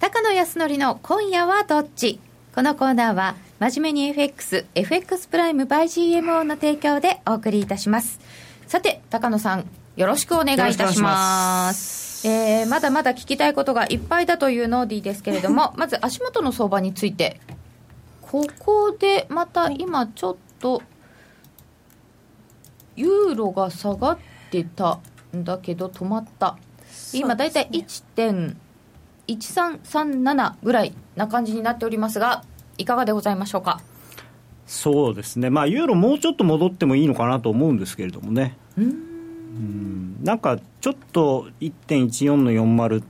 高野康則の今夜はどっち？このコーナーは真面目に FX、FX プライム by GMO の提供でお送りいたします。さて、高野さん、よろしくお願いいたします。えー、まだまだ聞きたいことがいっぱいだというノーディーですけれども、まず足元の相場について。ここでまた今ちょっと、ユーロが下がってたんだけど止まった。今だいたい1.1337ぐらいな感じになっておりますが、いかがでございましょうか？そうですね、まあ、ユーロ、もうちょっと戻ってもいいのかなと思うんですけれどもね、うん。なんかちょっと1.14の40、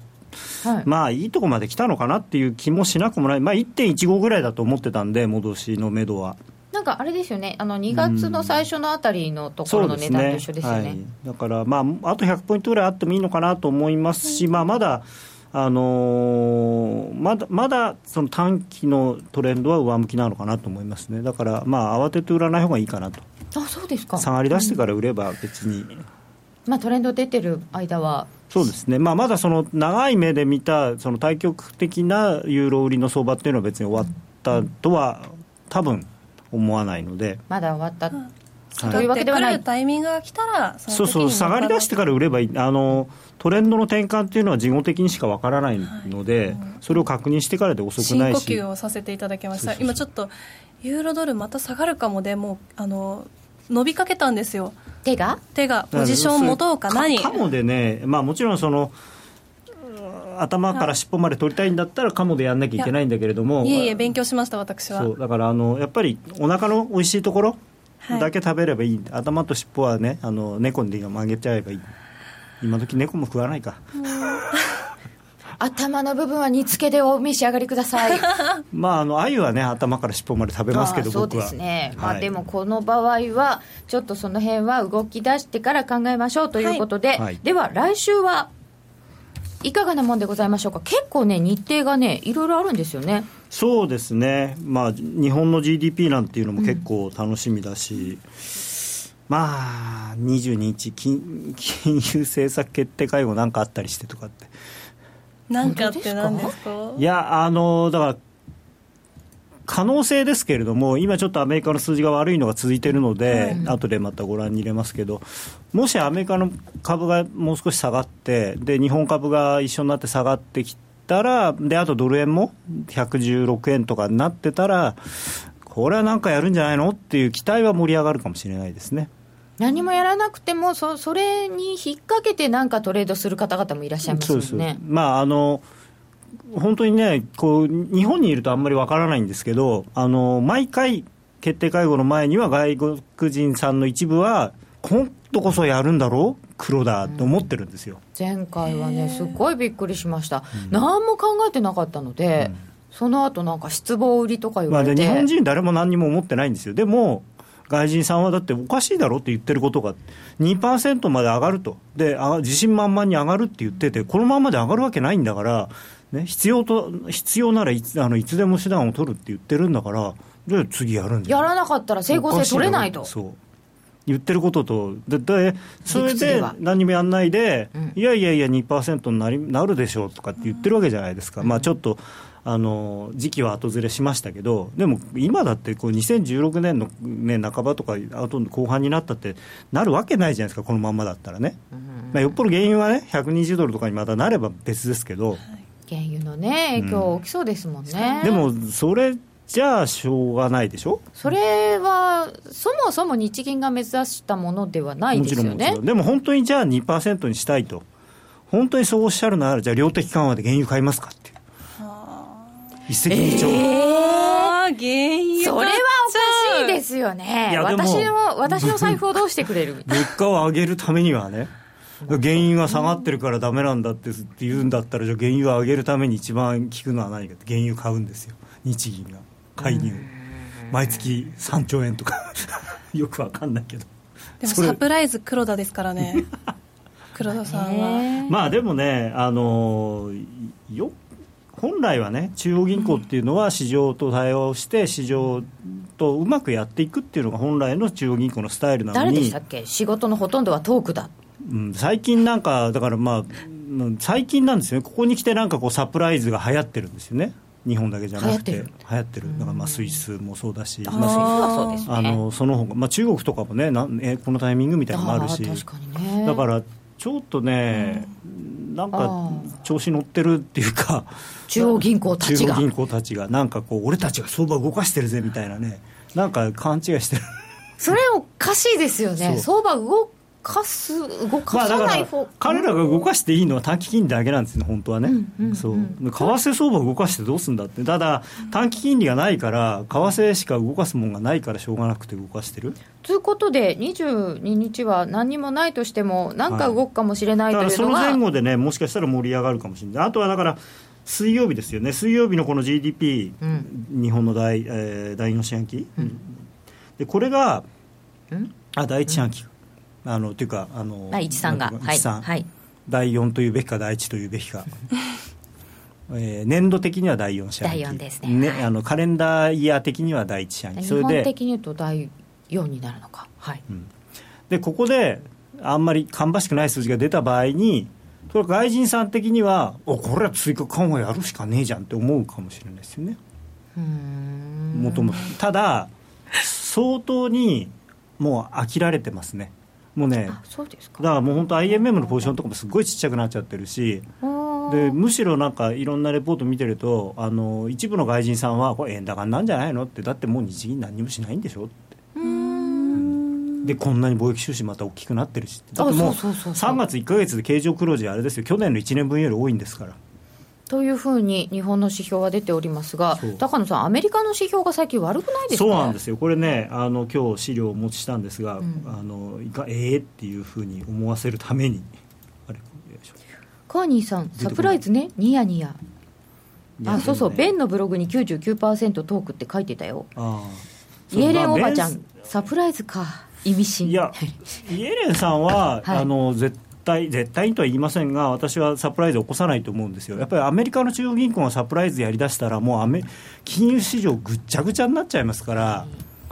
はい、まあいいとこまで来たのかなっていう気もしなくもない、まあ、1.15ぐらいだと思ってたんで、戻しのめどは。なんかあれですよね、あの2月の最初のあたりのところの値段と一緒ですよね、ね。はい、だから、まあ、あと100ポイントぐらいあってもいいのかなと思いますし、まあ、まだあのー、まだまだその短期のトレンドは上向きなのかなと思いますね、だから、まあ、慌てて売らない方がいいかなと、あそうですか。下がり出してから売れば別に、うん、まあ、トレンド出てる間は。そうですね、まあ、まだその長い目で見たその対極的なユーロ売りの相場っていうのは別に終わったとは、多分思わないので。まだ終わった、はい、というわけではない。タイミングが来たらそうそう下がり出してから売ればいい。あのトレンドの転換っていうのは事後的にしかわからないので、はい、それを確認してからで遅くないし。深呼吸をさせていただきました。今ちょっとユーロドルまた下がるかもでもうあの伸びかけたんですよ。手が？手がポジション持とうか何かもでね、まあ、もちろんその頭から尻尾まで取りたいんだったらカモでやんなきゃいけないんだけれども。いえいえ勉強しました私は。だからあのやっぱりお腹の美味しいところだけ食べればいい、はい、頭と尻尾はねあの猫に曲げちゃえばいい。今時猫も食わないか。頭の部分は煮付けでお召し上がりください。まああの鮎はね頭から尻尾まで食べますけどそうですね、は。い、まあでもこの場合はちょっとその辺は動き出してから考えましょうということで、はい、では来週はいかがなもんでございましょうか。結構ね日程がねいろいろあるんですよねそうですね。まあ日本の GDP なんていうのも結構楽しみだし、うんまあ、22日金、金融政策決定会合なんかあったりしてとかって。なんかって何ですか？いや、あの、だから、可能性ですけれども、今ちょっとアメリカの数字が悪いのが続いているので、うん、後でまたご覧に入れますけど、もしアメリカの株がもう少し下がって、で日本株が一緒になって下がってきたら、であとドル円も116円とかになってたら、これはなんかやるんじゃないのっていう期待は盛り上がるかもしれないですね。何もやらなくてもそ、それに引っ掛けてなんかトレードする方々もいらっしゃいますもんね。まああの本当にねこう、日本にいるとあんまりわからないんですけど、あの毎回、決定会合の前には外国人さんの一部は、今度こそやるんだろう、黒だと思ってるんですよ、うん、前回はね、すごいびっくりしました、うん、何も考えてなかったので、うん、その後なんか失望売りとか言われて、まあ、日本人、誰も何にも思ってないんですよ。でも外人さんはだっておかしいだろって言ってることが2%まで上がると。で自信満々に上がるって言っててこのままで上がるわけないんだから、ね、必要と必要ならいつあのいつでも手段を取るって言ってるんだからじゃあ次やるんやらなかったら整合性取れないと。そう言ってることと、ででそれで何もやんないで、うん、いやいやいや、2%になりなるでしょうとかって言ってるわけじゃないですか、うん、まあ、ちょっとあの時期は後ずれしましたけど、でも今だってこう2016年の、ね、半ばとか、あと後半になったって、なるわけないじゃないですか、このまんまだったらね。まあ、よっぽど原油はね、120ドルとかにまたなれば別ですけど。原油のね、影響大きそうですもんね。うん、でもそれじゃあしょうがないでしょ？それはそもそも日銀が目指したものではないですよね。でも本当にじゃあ2%にしたいと。本当にそうおっしゃるならじゃあ量的緩和で原油買いますかって。一石二鳥、えー原油それはおかしいですよね。私の私の財布をどうしてくれる？物価を上げるためにはね。原油が下がってるからだめなんだって言うんだったらじゃあ原油を上げるために一番効くのは何かって原油買うんですよ。日銀が介入。毎月3兆円とか。よくわかんないけど。でもサプライズ黒田ですからね。黒田さんは。まあでもねあのよ本来はね中央銀行っていうのは市場と対応して市場とうまくやっていくっていうのが本来の中央銀行のスタイルなのに。誰でしたっけ？仕事のほとんどはトークだ。うん、最近なんか、だからまあ、最近なんですよね、ここに来てなんかこうサプライズが流行ってるんですよね。日本だけじゃなくて流行ってる。だからまあスイスもそうだし、まあ、あのそのほか、まあ、中国とかもねなんえこのタイミングみたいなのもあるしだからちょっとね、うん、なんか調子乗ってるっていうか中央銀行たちが。中央銀行たちがなんかこう俺たちが相場動かしてるぜみたいなねなんか勘違いしてる。それおかしいですよね。相場動かす動かさない方、まあ、彼らが動かしていいのは短期金利だけなんですね本当はね、うんうんうん、そう。為替相場を動かしてどうするんだって。ただ短期金利がないから為替しか動かすもんがないからしょうがなくて動かしてる。ということで22日は何にもないとしても何か動くかもしれない、はい、とい。うのがその前後でねもしかしたら盛り上がるかもしれない。あとはだから水曜日ですよね。水曜日のこの GDP、うん、日本の第,、えー、第4四半期、うん、でこれが、あ第一四半期、あのというかあの第一さが。はい。はい、第4というべきか第1というべきか。えー、年度的には第4四半期第4ですね、ね、あのカレンダーイヤー的には第1四半期それで日本的に言うと第4になるのか。はい、うん、でここであんまり芳しくない数字が出た場合にそれ外人さん的にはおこれは追加緩和やるしかねえじゃんって思うかもしれないですよね。もともとただ相当にもう飽きられてますねもうねそうですか。だからもう本当 IMM のポジションとかもすごいちっちゃくなっちゃってるしでむしろなんかいろんなレポート見てるとあの一部の外人さんはこれ円高なんじゃないのってだってもう日銀何もしないんでしょって。でこんなに貿易収支また大きくなってるしだってもう3月1か月で経常黒字あれですよ。去年の1年分より多いんですから。というふうに日本の指標は出ておりますが、高野さん、アメリカの指標が最近悪くないですか？そうなんですよ、これね、あの今日資料をお持ちしたんですが、うん、あのいかええー、っていうふうに思わせるために、あれカーニーさん、サプライズね、ニヤニヤ。あ、そうそう、ベンのブログに99%トークって書いてたよ。イエレンおばちゃん、サプライズか、意味深。い。や、イエレンさんは、はい、あの絶対絶対にとは言いませんが私はサプライズを起こさないと思うんですよ。やっぱりアメリカの中央銀行がサプライズやりだしたらもうアメ金融市場ぐっちゃぐちゃになっちゃいますから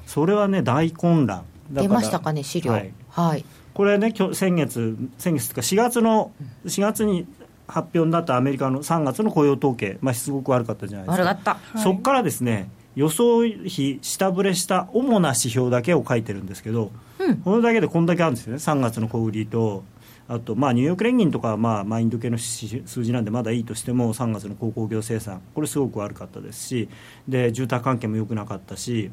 それはね大混乱。出ましたかね資料。はい、はい、これね先月先月とか4月の4月に発表になったアメリカの3月の雇用統計、まあ、すごく悪かったじゃないですか。悪かった、そこからですね予想比下振れした主な指標だけを書いてるんですけど、うん、これだけでこんだけあるんですよね。3月の小売りとあと、まあ、ニューヨーク連銀とかは、まあ、マインド系の数字なんでまだいいとしても3月の鉱工業生産これすごく悪かったですしで住宅関係も良くなかったし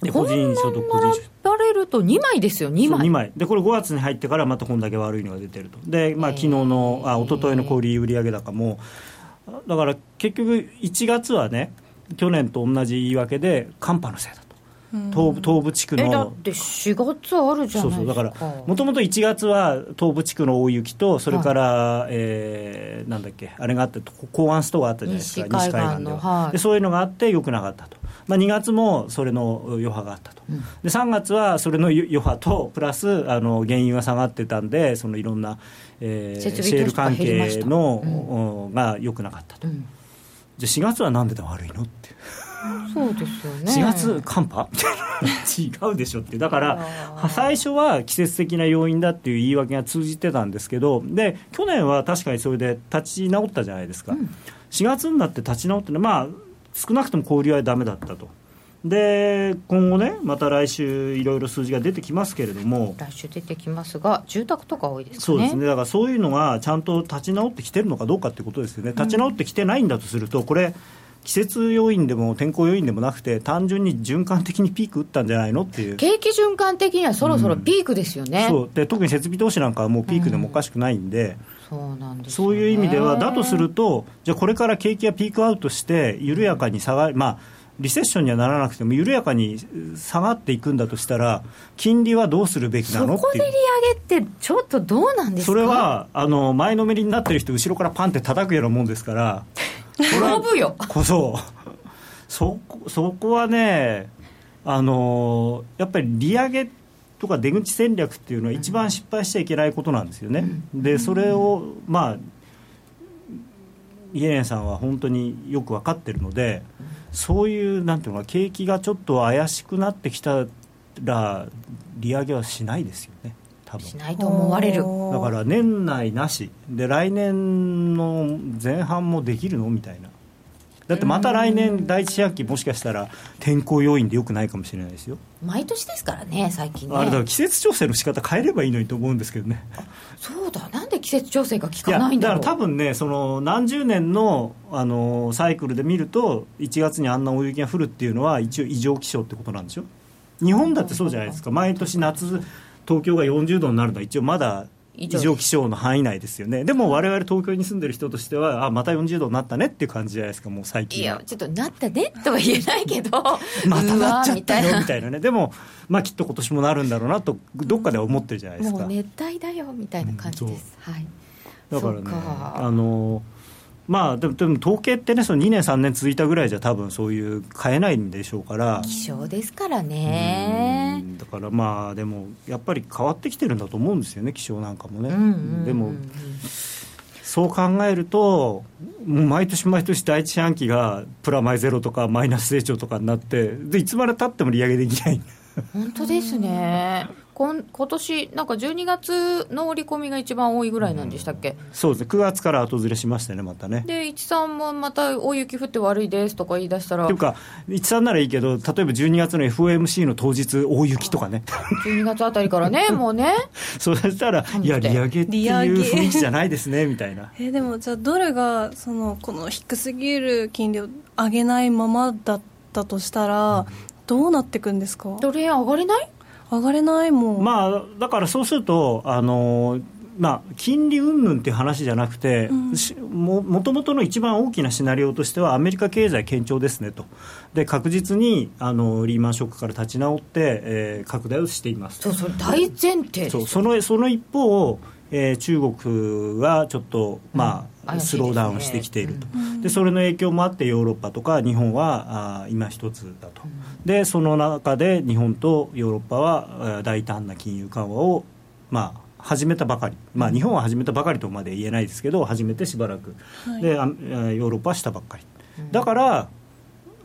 で個人所得個人所得。バレると2枚ですよ2枚 ,2 枚。でこれ5月に入ってからまたこんだけ悪いのが出てると。で、まあ、昨日のあ一昨日の小売売上高もだから結局1月はね去年と同じ言い訳で寒波のせいだ東部東部地区の。だって4月あるじゃないですか。そうそう。だからもともと1月は東部地区の大雪とそれから、はい、えー、なんだっけあれがあって港湾ストがあったじゃないですか。西海岸では。い、でそういうのがあってよくなかったと、まあ、2月もそれの余波があったと、うん、で3月はそれの余波とプラスあの原油が下がってたんでそのいろんな、えー、シェール関係の、うん、がよくなかったと、うん、じゃあ4月はなんでだ悪いのってそうですよね。4月寒波？違うでしょって。だから最初は季節的な要因だっていう言い訳が通じてたんですけどで去年は確かにそれで立ち直ったじゃないですか、うん、4月になって立ち直ってまあ少なくとも交流はだめだったと。で今後ね、また来週、いろいろ数字が出てきますけれども、来週出てきますが、住宅とか多いです、ね、そうですね、だからそういうのがちゃんと立ち直ってきてるのかどうかってことですよね、立ち直ってきてないんだとすると、これ、季節要因でも天候要因でもなくて単純に循環的にピーク打ったんじゃないのっていう。景気循環的にはそろそろピークですよね、うん、そう。で特に設備投資なんかはもうピークでもおかしくないんで、うん、そうなんです、ね、そういう意味ではだとするとじゃあこれから景気がピークアウトして緩やかに下がりまあリセッションにはならなくても緩やかに下がっていくんだとしたら金利はどうするべきなのそこで利上げってちょっとどうなんですか？それはあの前のめりになってる人後ろからパンって叩くようなもんですから飛ぶよこそ。そそこはねあのやっぱり利上げとか出口戦略っていうのは一番失敗しちゃいけないことなんですよね、うん、でそれをまあイエレンさんは本当によく分かってるので、そういうなんていうのか景気がちょっと怪しくなってきたら利上げはしないですよね多分。しないと思われる。だから年内なし。で来年の前半もできるのみたいな。だってまた来年第一四半期もしかしたら天候要因でよくないかもしれないですよ。毎年ですからね最近ね。あれだから季節調整の仕方変えればいいのにと思うんですけどね。そうだなんで季節調整が効かないんだろう。だから多分ねその何十年のあのサイクルで見ると1月にあんな大雪が降るっていうのは一応異常気象ってことなんでしょ日本だってそうじゃないですか。毎年夏東京が40度になるのは一応まだ異常気象。の範囲内ですよね。でも我々東京に住んでる人としてはあまた40度になったねっていう感じじゃないですかもう最近いやちょっとなったねとは言えないけど。またなっちゃったよみたいな。ね。でもまあきっと今年もなるんだろうなとどっかで思ってるじゃないですか。もう熱帯だよみたいな感じです、うん、はい。だからねあのまあでもでも統計ってねその2年3年続いたぐらいじゃ多分そういう変えないんでしょうから。気象ですからね。だからまあでもやっぱり変わってきてるんだと思うんですよね気象なんかもね、でもそう考えるともう毎年毎年第一四半期がプラマイゼロとかマイナス成長とかになってでいつまでたっても利上げできない。本当ですね今今年なんか12月の織り込みが一番多いぐらいなんでしたっけ、うん、そうですね。9月から後ずれしましたねまたね。で13もまた大雪降って悪いですとか言い出したら。というか13ならいいけど例えば12月の FOMC の当日大雪とかね。12月あたりからね もうね。そしたらいや利上げっていう雰囲気じゃないですねみたいな。えでもじゃあドルがそのこの低すぎる金利を上げないままだったとしたら、どうなっていくんですか？ドル円上がれない？上がれないもん、まあ、だからそうするとあのまあ、金利云々っていう話じゃなくて、うん、もともとの一番大きなシナリオとしてはアメリカ経済堅調ですねと。で確実にあのリーマンショックから立ち直って、えー、拡大をしています。そうそれ大前提そうそのその一方、えー、中国はちょっと、まあ、うん、スローダウンしてきていると、うん、でそれの影響もあってヨーロッパとか日本はあ今一つだと。でその中で日本とヨーロッパは大胆な金融緩和を、まあ、始めたばかり、まあ、日本は始めたばかりとまで言えないですけど始めてしばらく、はい、でヨーロッパはしたばっかり、だから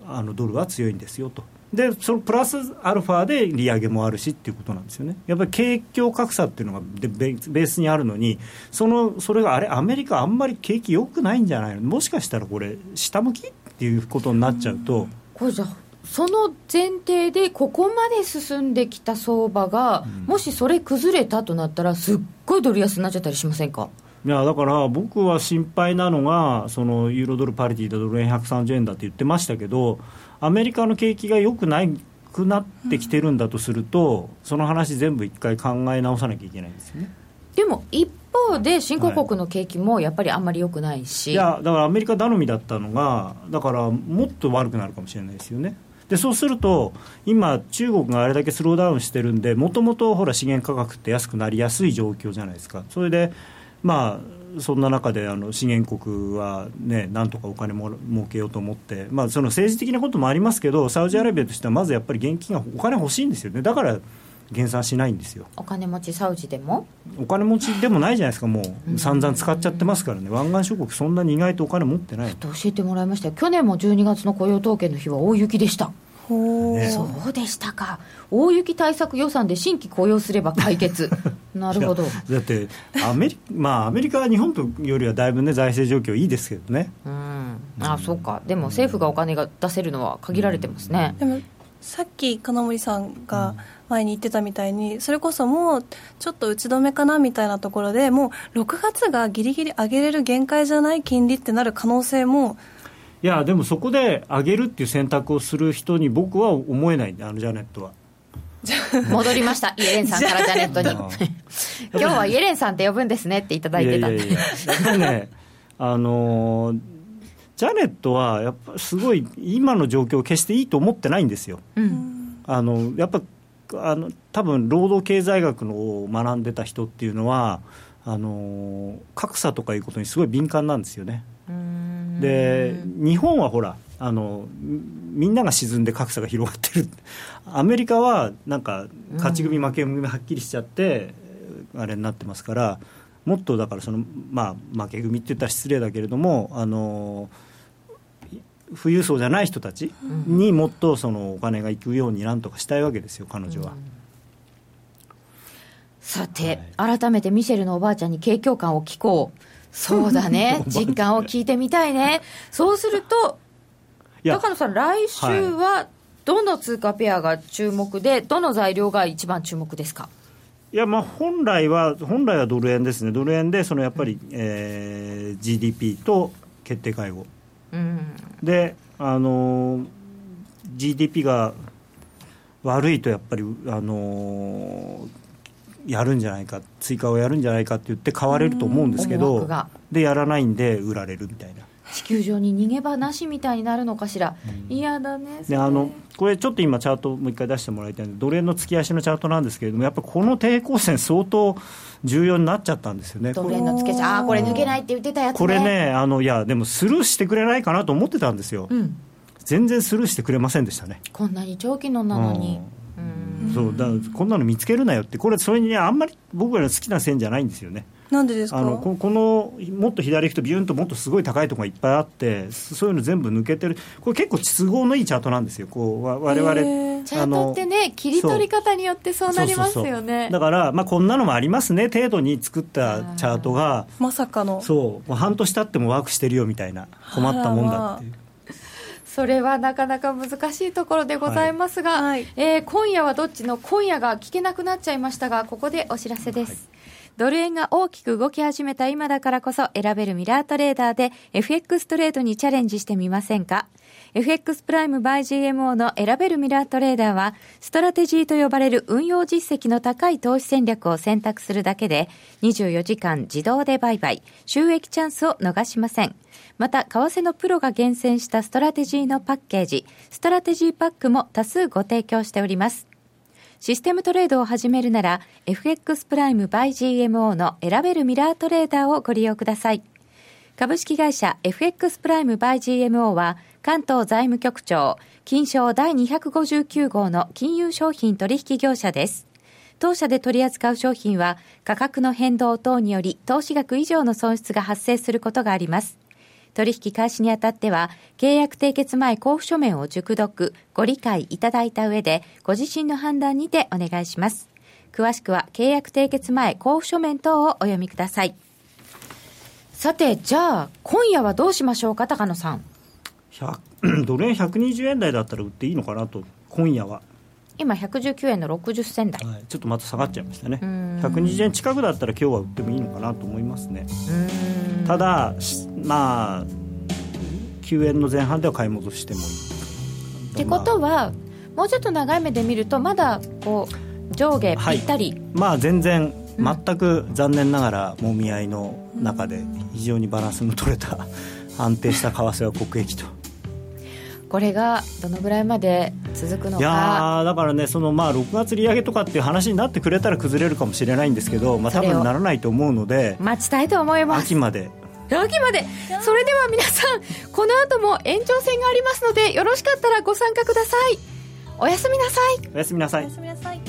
あのドルは強いんですよと。でそのプラスアルファで利上げもあるしっていうことなんですよね、やっぱり景況格差っていうのがベースにあるのに、そのそれがあれ、アメリカ、あんまり景気良くないんじゃないの、もしかしたらこれ、下向きっていうことになっちゃうと。これじゃその前提でここまで進んできた相場が、うん、もしそれ崩れたとなったらすっごいドル安になっちゃったりしませんか？いやだから僕は心配なのがそのユーロドルパリティだドル円130円だって言ってましたけどアメリカの景気が良くないくなってきてるんだとすると、その話全部一回考え直さなきゃいけないんですよね。でも一方で新興国の景気もやっぱりあんまり良くないし、はい、いやだからアメリカ頼みだったのがだからもっと悪くなるかもしれないですよね。でそうすると、今、中国があれだけスローダウンしてるんで、もともと資源価格って安くなりやすい状況じゃないですか、それで、まあ、そんな中であの資源国は、ね、なんとかお金も儲けようと思って、まあ、その政治的なこともありますけど、サウジアラビアとしてはまずやっぱり現金がお金欲しいんですよね。だから減産しないんですよ。お金持ちサウジでも？お金持ちでもないじゃないですか。もう散々使っちゃってますからね。湾岸諸国そんなに意外とお金持ってない。教えてもらいました去年も12月の雇用統計の日は大雪でしたね、そうでしたか。大雪対策予算で新規雇用すれば解決。なるほど。だってアメリ, まあ、アメリカは日本とよりはだいぶね財政状況いいですけどね。うん。あ、そうか。でも政府がお金が出せるのは限られてますね、でもさっき金森さんが前に言ってたみたいにそれこそもうちょっと打ち止めかなみたいなところでもう6月がギリギリ上げれる限界じゃない金利ってなる可能性もいやでもそこで上げるっていう選択をする人に僕は思えない。んであのジャネットは。戻りました。イエレンさんからジャネットに。今日はイエレンさんって呼ぶんですねっていただいてたんで。いやいやねあのー、ジャネットはやっぱすごい今の状況を決していいと思ってないんですよ、うん、あのやっぱあの多分労働経済学のを学んでた人っていうのはあの格差とかいうことにすごい敏感なんですよね。で日本はほらあのみんなが沈んで格差が広がってる。アメリカはなんか勝ち組負け組はっきりしちゃって、あれになってますからもっとだからその、まあ、負け組って言ったら失礼だけれどもあの富裕層じゃない人たちにもっとそのお金が行くようになんとかしたいわけですよ彼女は。さて、はい、改めてミシェルのおばあちゃんに景況感を聞こうそうだね。実感を聞いてみたいね。そうすると高野さん来週はどの通貨ペアが注目でどの材料が一番注目ですか？いやまあ本来は本来はドル円ですね。ドル円でそのやっぱり、うん、えー、GDP と決定会合、うん、であの GDP が悪いとやっぱりあのやるんじゃないか追加をやるんじゃないかって言って買われると思うんですけどでやらないんで売られるみたいな。地球上に逃げ場なしみたいになるのかしら。嫌、うん、だねであのこれちょっと今チャートもう一回出してもらいたいんでドル円の月足のチャートなんですけれどもやっぱこの抵抗線相当重要になっちゃったんですよね。ドル円の月足ああこれ抜けないって言ってたやつ、ね、これねあのいやでもスルーしてくれないかなと思ってたんですよ、うん、全然スルーしてくれませんでしたね。こんなに長期のなのに、うんそうだこんなの見つけるなよって、これ、それに、ね、あんまり僕らの好きな線じゃないんですよね。なんでですか？あのここのもっと左行くとビューンともっとすごい高いところがいっぱいあってそういうの全部抜けてる。これ結構都合のいいチャートなんですよ。こう我々チャートってね切り取り方によってそうなりますよね。だから、まあ、こんなのもありますね程度に作ったチャートがまさかの。そう半年経ってもワークしてるよみたいな困ったもんだっていう。それはなかなか難しいところでございますが、はい、えー、今夜はどっちの今夜が聞けなくなっちゃいましたが、ここでお知らせです。はいドル円が大きく動き始めた今だからこそ選べるミラートレーダーで FX トレードにチャレンジしてみませんか？FX プライム by GMO の選べるミラートレーダーは、ストラテジーと呼ばれる運用実績の高い投資戦略を選択するだけで、24時間自動で売買、収益チャンスを逃しません。また、為替のプロが厳選したストラテジーのパッケージ、ストラテジーパックも多数ご提供しております。システムトレードを始めるなら、FX プライム by GMO の選べるミラートレーダーをご利用ください。株式会社 FX プライム by GMO は、関東財務局長、金賞第259号の金融商品取引業者です。当社で取り扱う商品は価格の変動等により投資額以上の損失が発生することがあります。取引開始にあたっては、契約締結前交付書面を熟読、ご理解いただいた上で、ご自身の判断にてお願いします。詳しくは、契約締結前交付書面等をお読みください。さて、じゃあ、今夜はどうしましょうか、高野さん。ドル円120円台だったら売っていいのかなと、今夜は。今119円の60銭台、はい、ちょっとまた下がっちゃいましたね。120円近くだったら今日は売ってもいいのかなと思いますね。ただまあ9円の前半では買い戻しても。いいってことはもうちょっと長い目で見るとまだこう上下ぴったり、はい、まあ全然全く残念ながらもみ合いの中で非常にバランスの取れた安定した為替は国益とこれがどのぐらいまで続くのか。いやだからねそのまあ6月利上げとかっていう話になってくれたら崩れるかもしれないんですけど、まあ、多分ならないと思うので待ちたいと思います。秋まで。秋まで。それでは皆さんこの後も延長戦がありますのでよろしかったらご参加ください。おやすみなさい。おやすみなさい。おやすみなさい